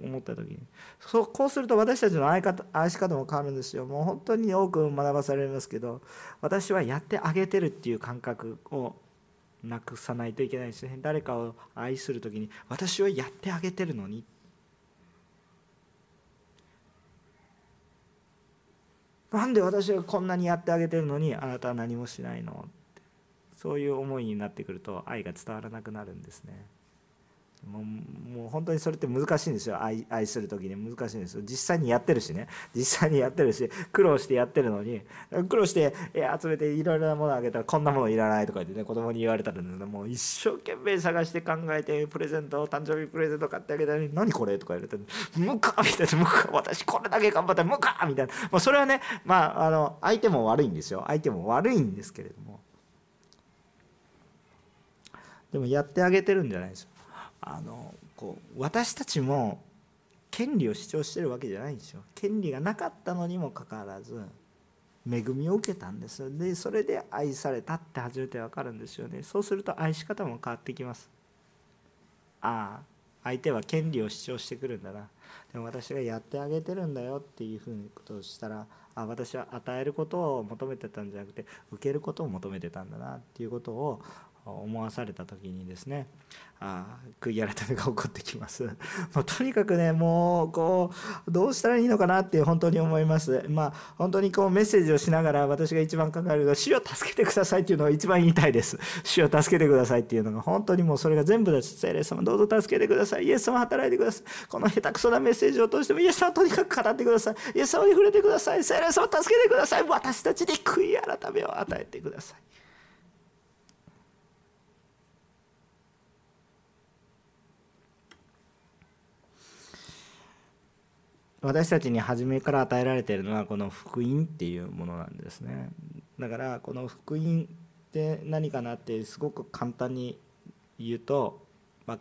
思った時に。そうこうすると私たちの愛方愛し方も変わるんですよ。もう本当に多く学ばされますけど私はやってあげてるっていう感覚をなくさないといけないですね。誰かを愛する時に私はやってあげてるのになんで私がこんなにやってあげてるのにあなたは何もしないの？ってそういう思いになってくると愛が伝わらなくなるんですね。もうもう本当にそれって難しいんですよ。愛愛する時に。難しいんですよ。実際にやってるしね。実際にやってるし苦労してやってるのに。苦労して集めていろいろなものあげたらこんなものいらないとか言ってね子供に言われたら、ね、もう一生懸命探して考えてプレゼント誕生日プレゼント買ってあげたのに何これとか言われて「無か!」みたいな「無か私これだけ頑張った。ら無か!」みたいな、まあ、それはねまああの相手も悪いんですよ。相手も悪いんですけれども。でもやってあげてるんじゃないですよ。あのこう私たちも権利を主張してるわけじゃないんですよ。権利がなかったのにもかかわらず恵みを受けたんですでそれで愛されたって初めて分かるんですよね。そうすると愛し方も変わってきます。ああ相手は権利を主張してくるんだな。でも私がやってあげてるんだよっていうふうにことをしたらあ私は与えることを求めてたんじゃなくて受けることを求めてたんだなっていうことを思わされた時にですねあ悔い改めが起こってきます。<laughs> もうとにかくねもうこうどうしたらいいのかなって本当に思います。まあ本当にこうメッセージをしながら私が一番考えるのは主を助けてくださいっていうのが一番言いたいです。主を助けてくださいっていうのが本当にもうそれが全部です。聖霊様どうぞ助けてください。イエス様働いてください。この下手くそなメッセージを通してもイエス様とにかく語ってください。イエス様に触れてください。聖霊様助けてください。私たちに悔い改めを与えてください。私たちに初めから与えられているのはこの福音っていうものなんですね。だからこの福音って何かなってすごく簡単に言うと、まあ、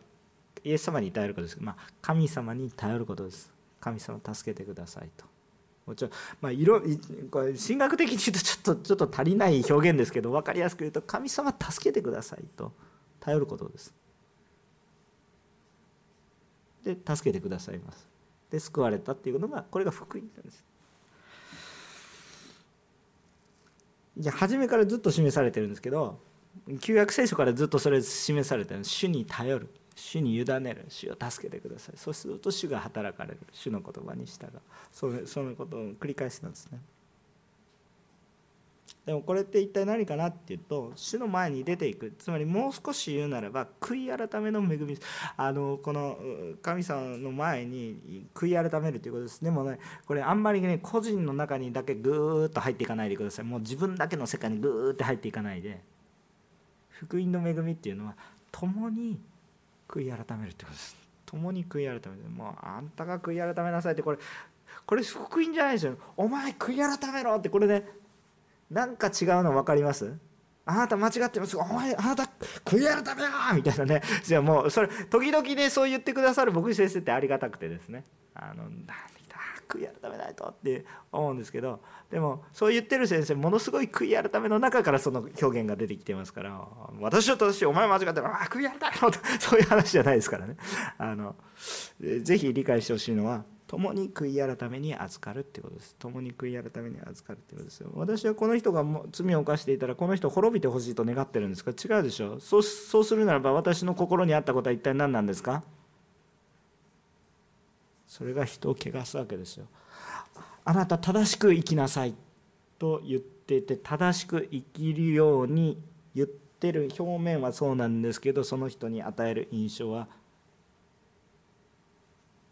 イエス様に頼ることです。まあ、神様に頼ることです。神様助けてくださいと。もちろん、まあ、色これ神学的に言うとちょっとちょっと足りない表現ですけど分かりやすく言うと神様助けてくださいと。頼ることです。で助けてくださいます。で救われたっていうのがこれが福音なんです。じゃ初めからずっと示されてるんですけど旧約聖書からずっとそれ示されてる主に頼る主に委ねる主を助けてくださいそうすると主が働かれる主の言葉に従うそそのことを繰り返しなんですね。でもこれって一体何かなっていうと主の前に出ていく。つまりもう少し言うならば悔い改めの恵み。あのこの神様の前に悔い改めるということですでもねこれあんまりね個人の中にだけぐーっと入っていかないでください。もう自分だけの世界にぐーって入っていかないで。福音の恵みっていうのは共に悔い改めるってことです。共に悔い改める。もうあんたが悔い改めなさいってこれこれ福音じゃないですよ。お前悔い改めろってこれねなんか違うの分かります？あなた間違ってます。お前あなた悔い改めよみたいなね。<laughs> じゃあもうそれ時々ねそう言ってくださる僕先生ってありがたくてですね。あのなん悔い改めないとって思うんですけどでもそう言ってる先生ものすごい悔い改めの中からその表現が出てきてますから私は正しいお前間違ってる。あ悔い改めろとそういう話じゃないですからね。あのぜひ理解してほしいのは共に悔い改めに預かるってことです。共に悔い改めに預かるってことですよ。私はこの人がも罪を犯していたらこの人滅びてほしいと願ってるんですか？違うでしょ。そうそうするならば私の心にあったことは一体何なんですか？それが人を汚すわけですよ。あなた正しく生きなさいと言っていて正しく生きるように言ってる表面はそうなんですけどその人に与える印象は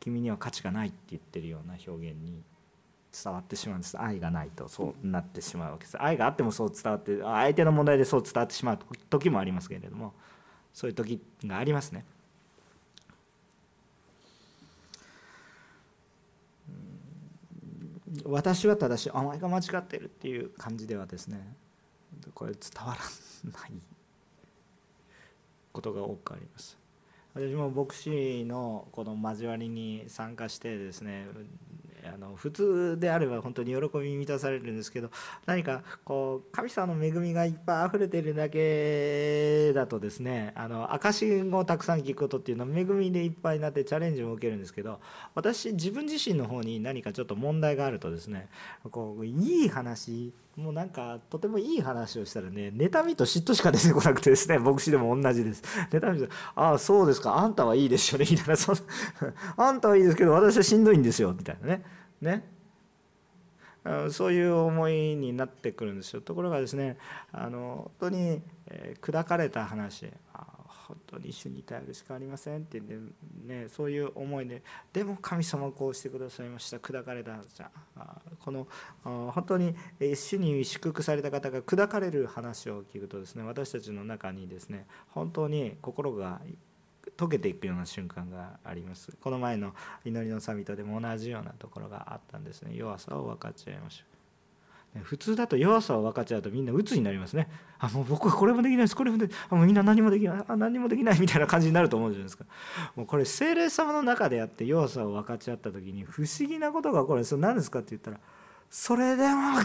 君には価値がないって言ってるような表現に伝わってしまうんです。愛がないとそうなってしまうわけです。愛があってもそう伝わって相手の問題でそう伝わってしまう時もありますけれどもそういう時がありますね。私は正しいお前が間違ってるっていう感じではですねこれ伝わらないことが多くあります。私も牧師のこの交わりに参加してですねあの普通であれば本当に喜びに満たされるんですけど何かこう神様の恵みがいっぱい溢れてるだけだとですねあの証をたくさん聞くことっていうのは恵みでいっぱいになってチャレンジを受けるんですけど私自分自身の方に何かちょっと問題があるとですねこういい話もうなんかとてもいい話をしたらね妬みと嫉妬しか出てこなくてですね <laughs> 牧師でも同じです。妬みとああそうですかあんたはいいですよねみたいな。そ <laughs> あんたはいいですけど私はしんどいんですよみたいなね。ね。そういう思いになってくるんですよ。ところがですねあの本当に、砕かれた話本当に主に頼るしかありませんって言って、ね、そういう思いででも神様こうしてくださいました砕かれたじゃこの本当に主に祝福された方が砕かれる話を聞くとですね私たちの中にですね本当に心が溶けていくような瞬間があります。この前の祈りのサミットでも同じようなところがあったんですね。弱さを分かち合いましょう普通だと弱さを分かっち合うとみんな鬱になりますね。あもう僕はこれもできないです。これもであもうみんな何もできない。あ何もできない。みたいな感じになると思うじゃないですか。もうこれ精霊様の中であって弱さを分かち合った時に不思議なことが起こる。それ何ですかって言ったらそれでも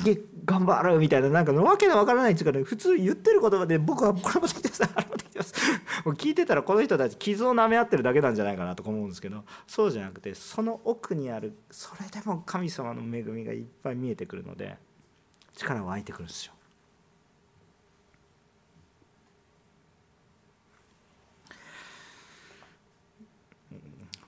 頑張るみたいななんかわけのわからないっていうかね普通言ってる言葉で僕はこれもできてます。あれもできてます。<laughs> もう聞いてたらこの人たち傷を舐め合ってるだけなんじゃないかなと思うんですけど。そうじゃなくてその奥にあるそれでも神様の恵みがいっぱい見えてくるので力湧いてくるんですよ。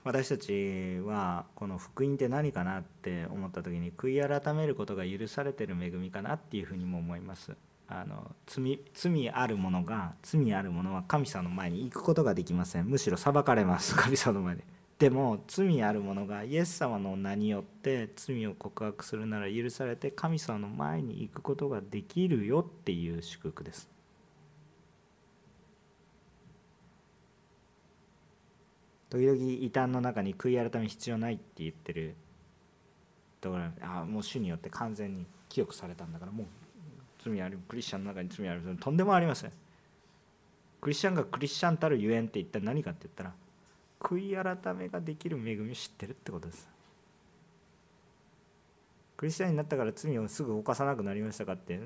私たちはこの福音って何かなって思った時に悔い改めることが許されてる恵みかなっていうふうにも思います。あの罪罪ある者が罪ある者は神様の前に行くことができませんむしろ裁かれます神様の前ででも罪ある者がイエス様の名によって罪を告白するなら許されて神様の前に行くことができるよっていう祝福です。時々異端の中に悔い改め必要ないって言ってるところああもう主によって完全に清くされたんだからもう罪あるクリスチャンの中に罪あるとんでもありません。クリスチャンがクリスチャンたるゆえんって一体何かって言ったら悔い改めができる恵みを知ってるってことです。クリスチャンになったから罪をすぐ犯さなくなりましたかって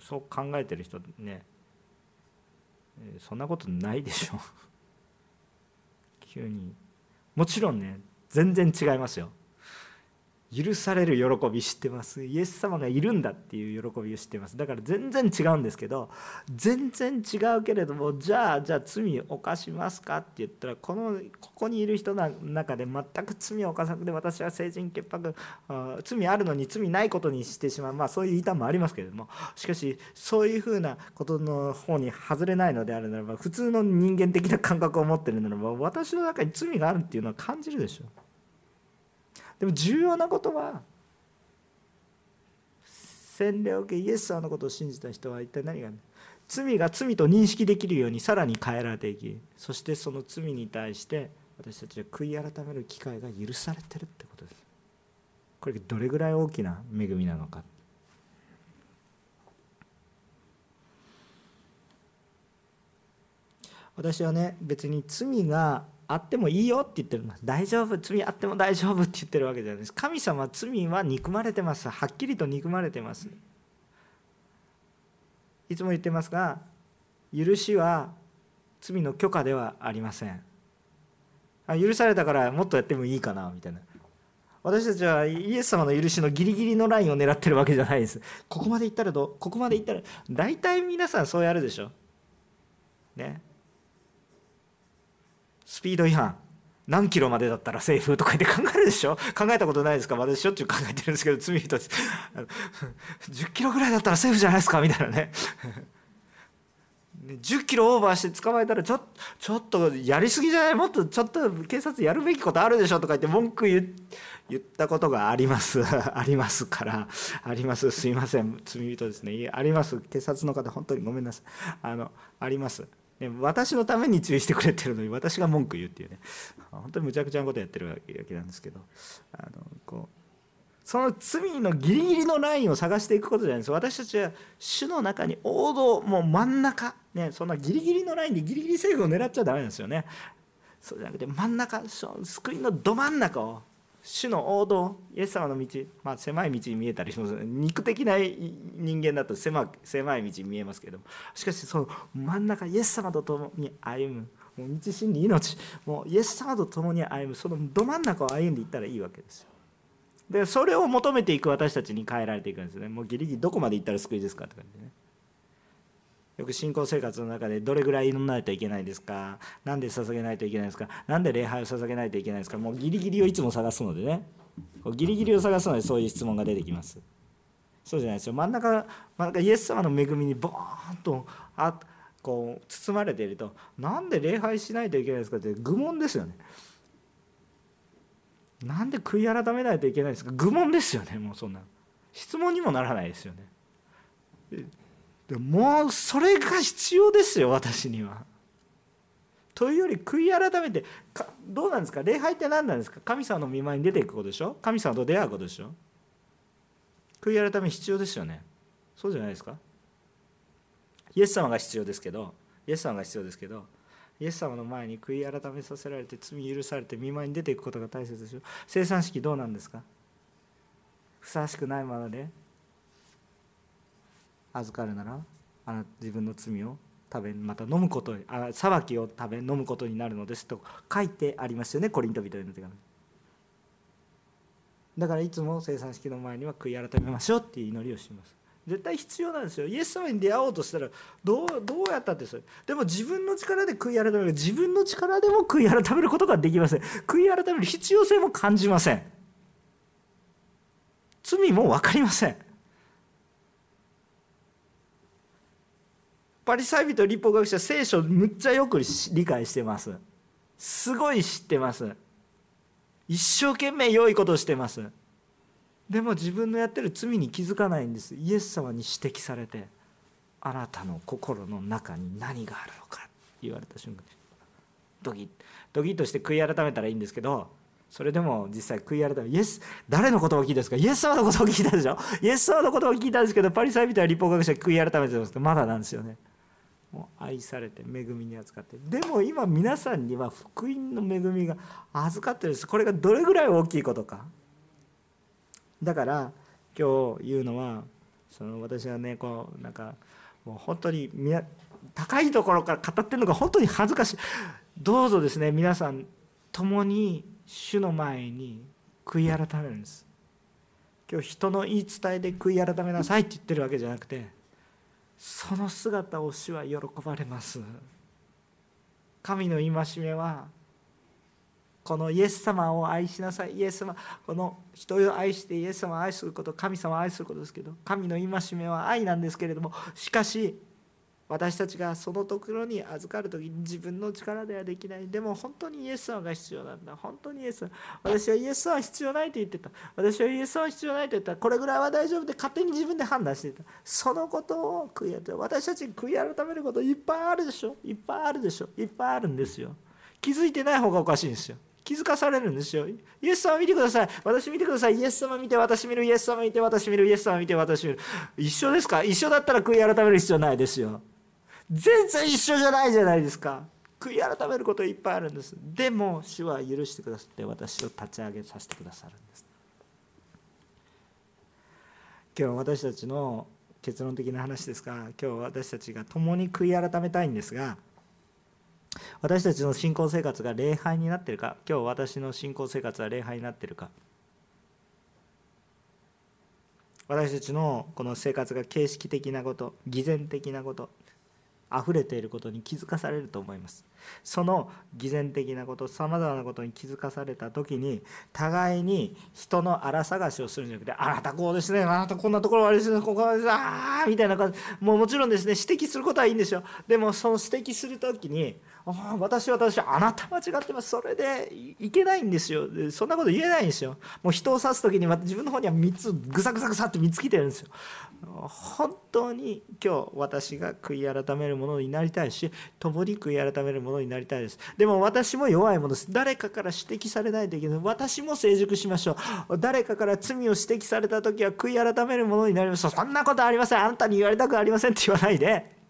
そう考えてる人ねそんなことないでしょ。<laughs> 急に。もちろんね全然違いますよ。許される喜び知ってます。イエス様がいるんだっていう喜びを知ってます。だから全然違うんですけど全然違うけれどもじゃあじゃあ罪を犯しますかって言ったらこのここにいる人の中で全く罪を犯さなくて私は成人潔白罪あるのに罪ないことにしてしまう。まあそういう言い方もありますけれども。しかしそういうふうなことの方に外れないのであるならば普通の人間的な感覚を持ってるならば私の中に罪があるっていうのは感じるでしょ。う。でも重要なことは洗礼を受けイエス様のことを信じた人は一体何が罪が罪と認識できるようにさらに変えられていきそしてその罪に対して私たちは悔い改める機会が許されてるってことです。これどれぐらい大きな恵みなのか。私はね別に罪があってもいいよって言ってる大丈夫罪あっても大丈夫って言ってるわけじゃないです。神様罪は憎まれてます。はっきりと憎まれてます。いつも言ってますが許しは罪の許可ではありません。許されたからもっとやってもいいかなみたいな。私たちはイエス様の許しのギリギリのラインを狙ってるわけじゃないです。ここまで行ったらどう？ここまで行ったら大体皆さんそうやるでしょ。ね。スピード違反。何キロまでだったらセーフとか言って考えるでしょ？<laughs> 考えたことないですか？私しょっちゅう考えてるんですけど罪一つ10キロぐらいだったらセーフじゃないですか？みたいなね。<laughs> 10キロオーバーして捕まえたらちょちょっとやりすぎじゃない？もっとちょっと警察やるべきことあるでしょ？とか言って文句言言ったことがあります。<laughs> ありますから。あります。すいません。罪人ですね。あります。警察の方本当にごめんなさい。あのあります。私のために注意してくれてるのに私が文句言うっていうね。本当にむちゃくちゃなことやってるわけなんですけど。あのこうその罪のギリギリのラインを探していくことじゃないです私たちは主の中に王道もう真ん中、ね、そんなギリギリのラインでギリギリセーフを狙っちゃダメなんですよね。そうじゃなくて真ん中救いのど真ん中を主の王道イエス様の道、まあ、狭い道に見えたりします。肉的な人間だと狭狭い道に見えますけどもしかしその真ん中イエス様と共に歩む。もう道真理命もうイエス様と共に歩む。そのど真ん中を歩んでいったらいいわけですよ。でそれを求めていく私たちに変えられていくんですね。もうギリギリどこまで行ったら救いですかって感じでね。よく信仰生活の中でどれぐらい祈らないといけないですか？何で捧げないといけないですか？何で礼拝を捧げないといけないですか？もうギリギリをいつも探すのでね。ギリギリを探すのでそういう質問が出てきます。そうじゃないですよ。真ん中真ん中イエス様の恵みにボーンとあこう包まれているとなんで礼拝しないといけないですかって愚問ですよね。なんで悔い改めないといけないんですか？愚問ですよねもうそんな質問にもならないですよね。でもうそれが必要ですよ私には。というより悔い改めてどうなんですか？礼拝って何なんですか？神様の見舞いに出ていくことでしょ？神様と出会うことでしょ？悔い改め必要ですよね。そうじゃないですか？イエス様が必要ですけどイエス様が必要ですけどイエス様の前に悔い改めさせられて罪許されて見舞いに出ていくことが大切でしょ生産式どうなんですか？ふさわしくないままで。預かるならあな自分の罪を食べまた飲むことあ裁きを食べ飲むことになるのですと書いてありますよねコリント人への手紙。だからいつも生産式の前には悔い改めましょうっていう祈りをします。絶対必要なんですよ。イエス様に出会おうとしたらどうどうやったってそれ。でも自分の力で悔い改める。自分の力でも悔い改めることができません。悔い改める必要性も感じません。罪も分かりません。パリサイ人立法学者聖書むっちゃよく理解してます。すごい知ってます。一生懸命良いことをしてます。でも自分のやってる罪に気づかないんです。イエス様に指摘されてあなたの心の中に何があるのか言われた瞬間ドギッドギッとして悔い改めたらいいんですけどそれでも実際悔い改めイエス誰のことを聞いたんですか？イエス様のことを聞いたでしょ？イエス様のことを聞いたんですけどパリサイ人は立法学者悔い改めてますけどまだなんですよね。もう愛されて恵みに扱ってでも今皆さんには福音の恵みが預かってるんです。これがどれぐらい大きいことか。だから今日言うのはその私はねこうなんかもう本当に高いところから語ってるのが本当に恥ずかしいどうぞですね皆さん共に主の前に悔い改めるんです。今日人の言い伝えで悔い改めなさいって言ってるわけじゃなくてその姿を主は喜ばれます。神の戒めはこのイエス様を愛しなさい。イエス様この人を愛してイエス様を愛すること神様を愛することですけど神の戒めは愛なんですけれどもしかし私たちがそのところに預かる時に自分の力ではできないでも本当にイエス様が必要なんだ本当にイエス様私はイエス様は必要ないと言ってた私はイエス様は必要ないと言ったこれぐらいは大丈夫で勝手に自分で判断してたそのことを悔い改め私たちに悔い改めることいっぱいあるでしょいっぱいあるでしょいっぱいあるんですよ気づいてない方がおかしいんですよ気づかされるんですよ。イエス様見てください。私見てください。イエス様見て、私見る。イエス様見て、私見る。イエス様見て、私見る。一緒ですか？一緒だったら悔い改める必要ないですよ。全然一緒じゃないじゃないですか。悔い改めることいっぱいあるんです。でも主は許してくださって私を立ち上げさせてくださるんです。今日私たちの結論的な話ですが今日私たちが共に悔い改めたいんですが私たちの信仰生活が礼拝になってるか今日私の信仰生活は礼拝になってるか。私たちのこの生活が形式的なこと偽善的なこと溢れていることに気づかされると思います。その偽善的なことさまざまなことに気づかされた時に互いに人の荒探しをするんじゃなくて「あなたこうですねあなたこんなところ悪いですねここはですああ」みたいな感じ。もうもちろんですね指摘することはいいんですよ。でもその指摘する時にあ私私あなた間違ってます。それでいけないんですよ。そんなこと言えないんですよ。もう人を指す時に自分の方には3つぐさぐさぐさって3つ来てるんですよ。本当に今日私が悔い改めるものになりたいし共に悔い改めるものになりたいです。でも私も弱いものです。誰かから指摘されないといけない。私も成熟しましょう。誰かから罪を指摘された時は悔い改めるものになります。そんなことありません。あなたに言われたくありませんって言わないで。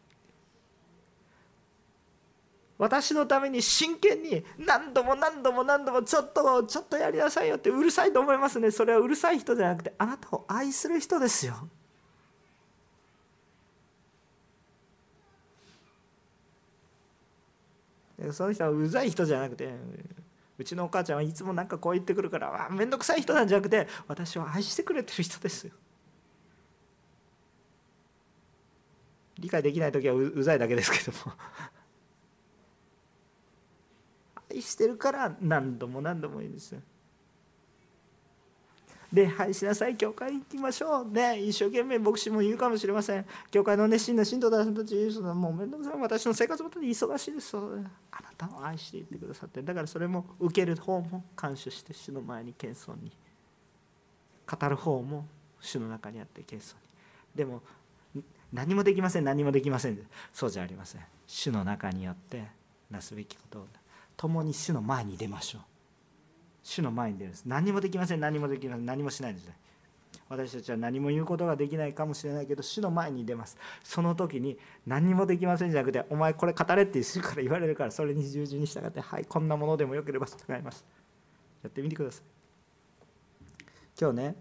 私のために真剣に何度も何度も何度もちょっとちょっとやりなさいよってうるさいと思いますね。それはうるさい人じゃなくてあなたを愛する人ですよ。その人はうざい人じゃなくてうちのお母ちゃんはいつもなんかこう言ってくるから面倒くさい人なんじゃなくて私を愛してくれてる人ですよ。理解できない時はうざいだけですけども。<laughs> 愛してるから何度も何度もいいですよ。礼拝しなさい教会行きましょう。ね一生懸命牧師も言うかもしれません。教会の熱心な信徒たちたちもう面倒くさい。私の生活ごとに忙しいです。あなたを愛していってくださって。だからそれも受ける方も感謝して主の前に謙遜に。語る方も主の中にあって謙遜に。でも何もできません。何もできません。そうじゃありません。主の中にあってなすべきことを。共に主の前に出ましょう。主の前に出るんです。何もできません。何もできません。何もしないんですね。私たちは何も言うことができないかもしれないけど主の前に出ます。その時に何もできませんじゃなくてお前これ語れって主から言われるからそれに従順に従ってはいこんなものでもよければ従います。やってみてください。今日ね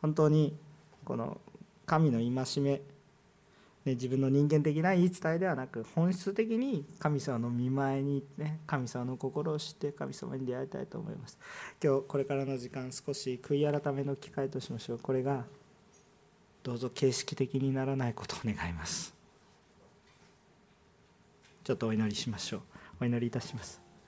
本当にこの神の戒めね、自分の人間的な言い伝えではなく本質的に神様の見舞いに、ね、神様の心を知って神様に出会いたいと思います。今日これからの時間少し悔い改めの機会としましょう。これがどうぞ形式的にならないことを願います。ちょっとお祈りしましょう。お祈りいたします。